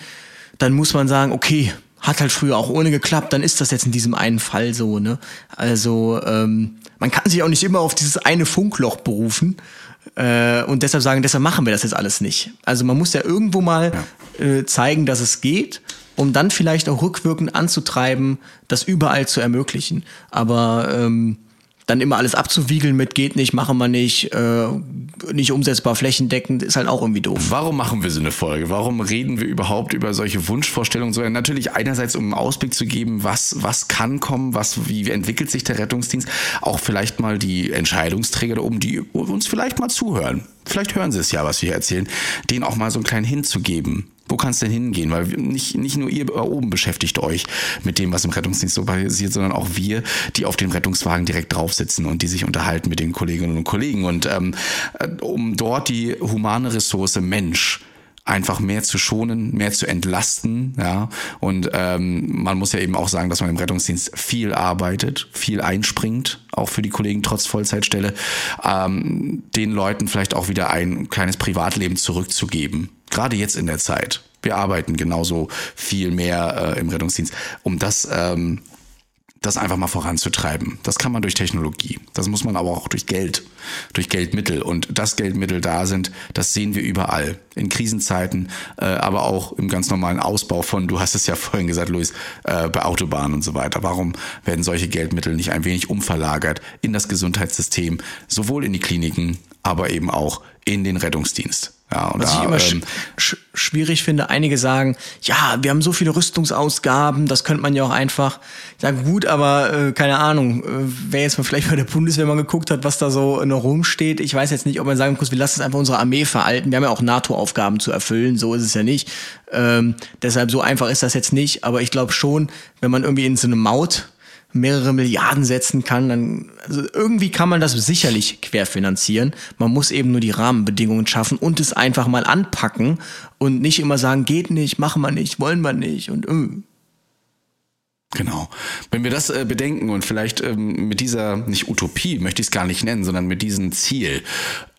dann muss man sagen, okay, hat halt früher auch ohne geklappt, dann ist das jetzt in diesem einen Fall so, ne? Also ähm, man kann sich auch nicht immer auf dieses eine Funkloch berufen äh, und deshalb sagen, deshalb machen wir das jetzt alles nicht. Also man muss ja irgendwo mal ja. äh, zeigen, dass es geht um dann vielleicht auch rückwirkend anzutreiben, das überall zu ermöglichen. Aber ähm, dann immer alles abzuwiegeln mit geht nicht, machen wir nicht, äh, nicht umsetzbar flächendeckend, ist halt auch irgendwie doof. Warum machen wir so eine Folge? Warum reden wir überhaupt über solche Wunschvorstellungen? So, natürlich einerseits, um einen Ausblick zu geben, was, was kann kommen, was, wie entwickelt sich der Rettungsdienst, auch vielleicht mal die Entscheidungsträger da oben, die uns vielleicht mal zuhören. Vielleicht hören sie es ja, was wir hier erzählen, denen auch mal so einen kleinen hinzugeben wo kann es denn hingehen? Weil nicht, nicht nur ihr oben beschäftigt euch mit dem, was im Rettungsdienst so passiert, sondern auch wir, die auf den Rettungswagen direkt drauf sitzen und die sich unterhalten mit den Kolleginnen und Kollegen. Und ähm, äh, um dort die humane Ressource Mensch einfach mehr zu schonen, mehr zu entlasten, ja. Und ähm, man muss ja eben auch sagen, dass man im Rettungsdienst viel arbeitet, viel einspringt, auch für die Kollegen trotz Vollzeitstelle, ähm, den Leuten vielleicht auch wieder ein kleines Privatleben zurückzugeben. Gerade jetzt in der Zeit, wir arbeiten genauso viel mehr äh, im Rettungsdienst, um das, ähm, das einfach mal voranzutreiben. Das kann man durch Technologie. Das muss man aber auch durch Geld, durch Geldmittel. Und das Geldmittel da sind, das sehen wir überall. In Krisenzeiten, äh, aber auch im ganz normalen Ausbau von, du hast es ja vorhin gesagt, Luis, äh, bei Autobahnen und so weiter. Warum werden solche Geldmittel nicht ein wenig umverlagert in das Gesundheitssystem, sowohl in die Kliniken, aber eben auch in den Rettungsdienst? Ja, und Was da, ich immer ähm, sch schwierig finde, einige sagen, ja, wir haben so viele Rüstungsausgaben, das könnte man ja auch einfach. Ja gut, aber äh, keine Ahnung, äh, wer jetzt mal vielleicht bei der Bundeswehr mal geguckt hat, was da so noch rumsteht, ich weiß jetzt nicht, ob man sagen muss, wir lassen es einfach unsere Armee veralten. Wir haben ja auch NATO-Aufgaben zu erfüllen, so ist es ja nicht. Ähm, deshalb so einfach ist das jetzt nicht, aber ich glaube schon, wenn man irgendwie in so eine Maut mehrere Milliarden setzen kann, dann also irgendwie kann man das sicherlich querfinanzieren. Man muss eben nur die Rahmenbedingungen schaffen und es einfach mal anpacken und nicht immer sagen, geht nicht, machen wir nicht, wollen wir nicht und äh. Genau. Wenn wir das äh, bedenken und vielleicht ähm, mit dieser, nicht Utopie, möchte ich es gar nicht nennen, sondern mit diesem Ziel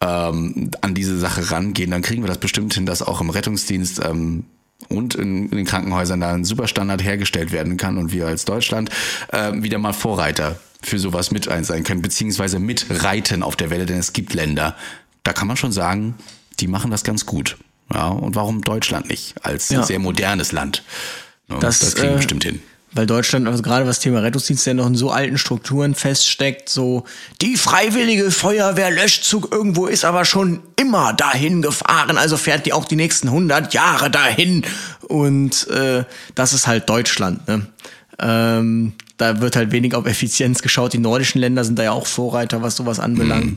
ähm, an diese Sache rangehen, dann kriegen wir das bestimmt hin, dass auch im Rettungsdienst ähm, und in, in, den Krankenhäusern da ein Superstandard hergestellt werden kann und wir als Deutschland äh, wieder mal Vorreiter für sowas mit ein sein können, beziehungsweise mitreiten auf der Welle, denn es gibt Länder, da kann man schon sagen, die machen das ganz gut. Ja, und warum Deutschland nicht als ja. sehr modernes Land? Ja, das, das kriegen wir äh, bestimmt hin weil Deutschland, also gerade was Thema Rettungsdienst ja noch in so alten Strukturen feststeckt, so die freiwillige Feuerwehrlöschzug irgendwo ist aber schon immer dahin gefahren, also fährt die auch die nächsten 100 Jahre dahin und äh, das ist halt Deutschland. Ne? Ähm, da wird halt wenig auf Effizienz geschaut. Die nordischen Länder sind da ja auch Vorreiter, was sowas anbelangt. Mhm.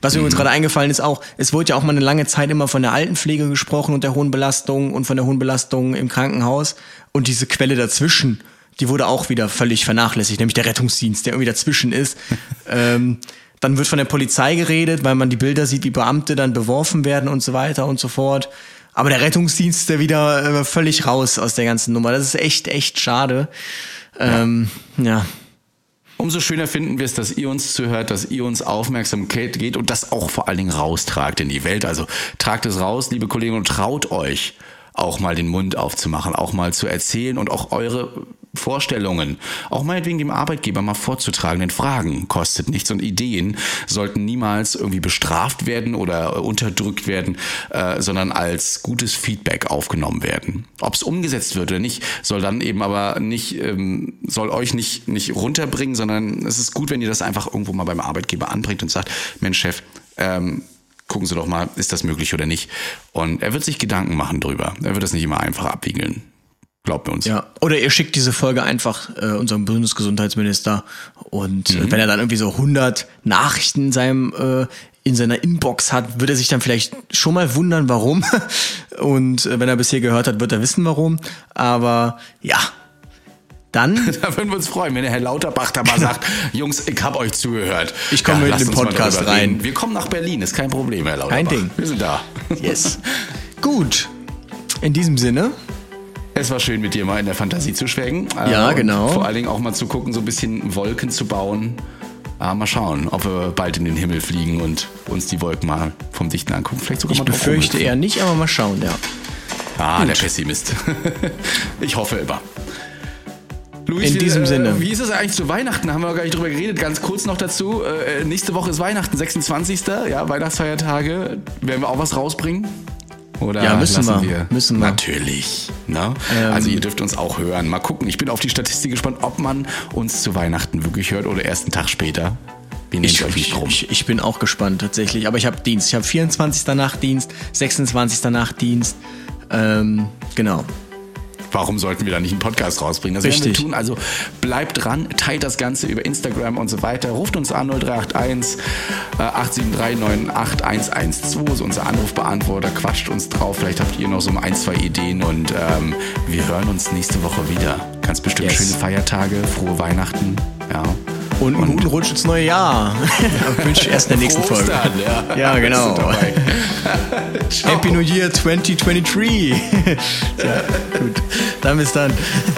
Was mir mhm. übrigens gerade eingefallen ist auch, es wurde ja auch mal eine lange Zeit immer von der Altenpflege gesprochen und der hohen Belastung und von der hohen Belastung im Krankenhaus und diese Quelle dazwischen die wurde auch wieder völlig vernachlässigt, nämlich der Rettungsdienst, der irgendwie dazwischen ist. ähm, dann wird von der Polizei geredet, weil man die Bilder sieht, wie Beamte dann beworfen werden und so weiter und so fort. Aber der Rettungsdienst ist ja wieder äh, völlig raus aus der ganzen Nummer. Das ist echt, echt schade. Ähm, ja. ja. Umso schöner finden wir es, dass ihr uns zuhört, dass ihr uns Aufmerksamkeit geht und das auch vor allen Dingen raustragt in die Welt. Also tragt es raus, liebe Kollegen, und traut euch auch mal den Mund aufzumachen, auch mal zu erzählen und auch eure Vorstellungen, auch meinetwegen dem Arbeitgeber mal vorzutragen, denn Fragen kostet nichts und Ideen sollten niemals irgendwie bestraft werden oder unterdrückt werden, äh, sondern als gutes Feedback aufgenommen werden. Ob es umgesetzt wird oder nicht, soll dann eben aber nicht, ähm, soll euch nicht, nicht runterbringen, sondern es ist gut, wenn ihr das einfach irgendwo mal beim Arbeitgeber anbringt und sagt, Mensch Chef, ähm, gucken Sie doch mal, ist das möglich oder nicht. Und er wird sich Gedanken machen drüber. Er wird das nicht immer einfach abwiegeln. Glaubt mir uns. Ja, oder ihr schickt diese Folge einfach äh, unserem Bundesgesundheitsminister und äh, mhm. wenn er dann irgendwie so 100 Nachrichten in seinem äh, in seiner Inbox hat, wird er sich dann vielleicht schon mal wundern, warum. Und äh, wenn er bisher gehört hat, wird er wissen, warum. Aber ja, dann. da würden wir uns freuen, wenn der Herr Lauterbach da mal sagt, Jungs, ich habe euch zugehört. Ich komme ja, mit dem Podcast rein. Wir kommen nach Berlin, ist kein Problem, Herr Lauterbach. Kein Ding. Wir sind da. Yes. Gut. In diesem Sinne. Es war schön, mit dir mal in der Fantasie zu schwelgen. Ja, genau. Vor allen Dingen auch mal zu gucken, so ein bisschen Wolken zu bauen. Ah, mal schauen, ob wir bald in den Himmel fliegen und uns die Wolken mal vom Dichten angucken. Vielleicht sogar ich mal befürchte eher nicht, aber mal schauen, ja. Ah, Gut. der Pessimist. ich hoffe immer. Luis, in diesem wie, Sinne. Wie ist es eigentlich zu Weihnachten? Haben wir gar nicht drüber geredet. Ganz kurz noch dazu. Äh, nächste Woche ist Weihnachten, 26. Ja, Weihnachtsfeiertage. Werden wir auch was rausbringen? Oder ja, müssen wir. wir. Müssen wir. Natürlich. Ne? Ähm, also ihr dürft uns auch hören. Mal gucken. Ich bin auf die Statistik gespannt, ob man uns zu Weihnachten wirklich hört oder erst einen Tag später. Ich, drum. Ich, ich, bin auch gespannt tatsächlich. Aber ich habe Dienst. Ich habe 24. Nachtdienst, 26. Nachtdienst. Ähm, genau. Warum sollten wir da nicht einen Podcast rausbringen? Das Richtig. werden wir tun. Also bleibt dran, teilt das Ganze über Instagram und so weiter. Ruft uns an 0381 äh, 873 98112 ist unser Anrufbeantworter. Quatscht uns drauf. Vielleicht habt ihr noch so ein, zwei Ideen und ähm, wir hören uns nächste Woche wieder. Ganz bestimmt yes. schöne Feiertage, frohe Weihnachten. Ja. Und einen guten Rutsch ins neue Jahr. Ja, wünsche ich erst in der nächsten Folge. ja. ja, genau. Happy New Year 2023. ja, gut. Dann bis dann.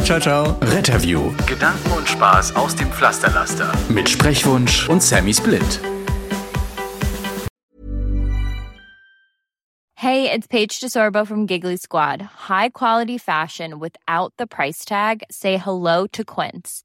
Ciao, ciao. Retterview. Gedanken und Spaß aus dem Pflasterlaster. Mit Sprechwunsch und Sammy Split. Hey, it's Paige DeSorbo from Giggly Squad. High quality fashion without the price tag. Say hello to Quince.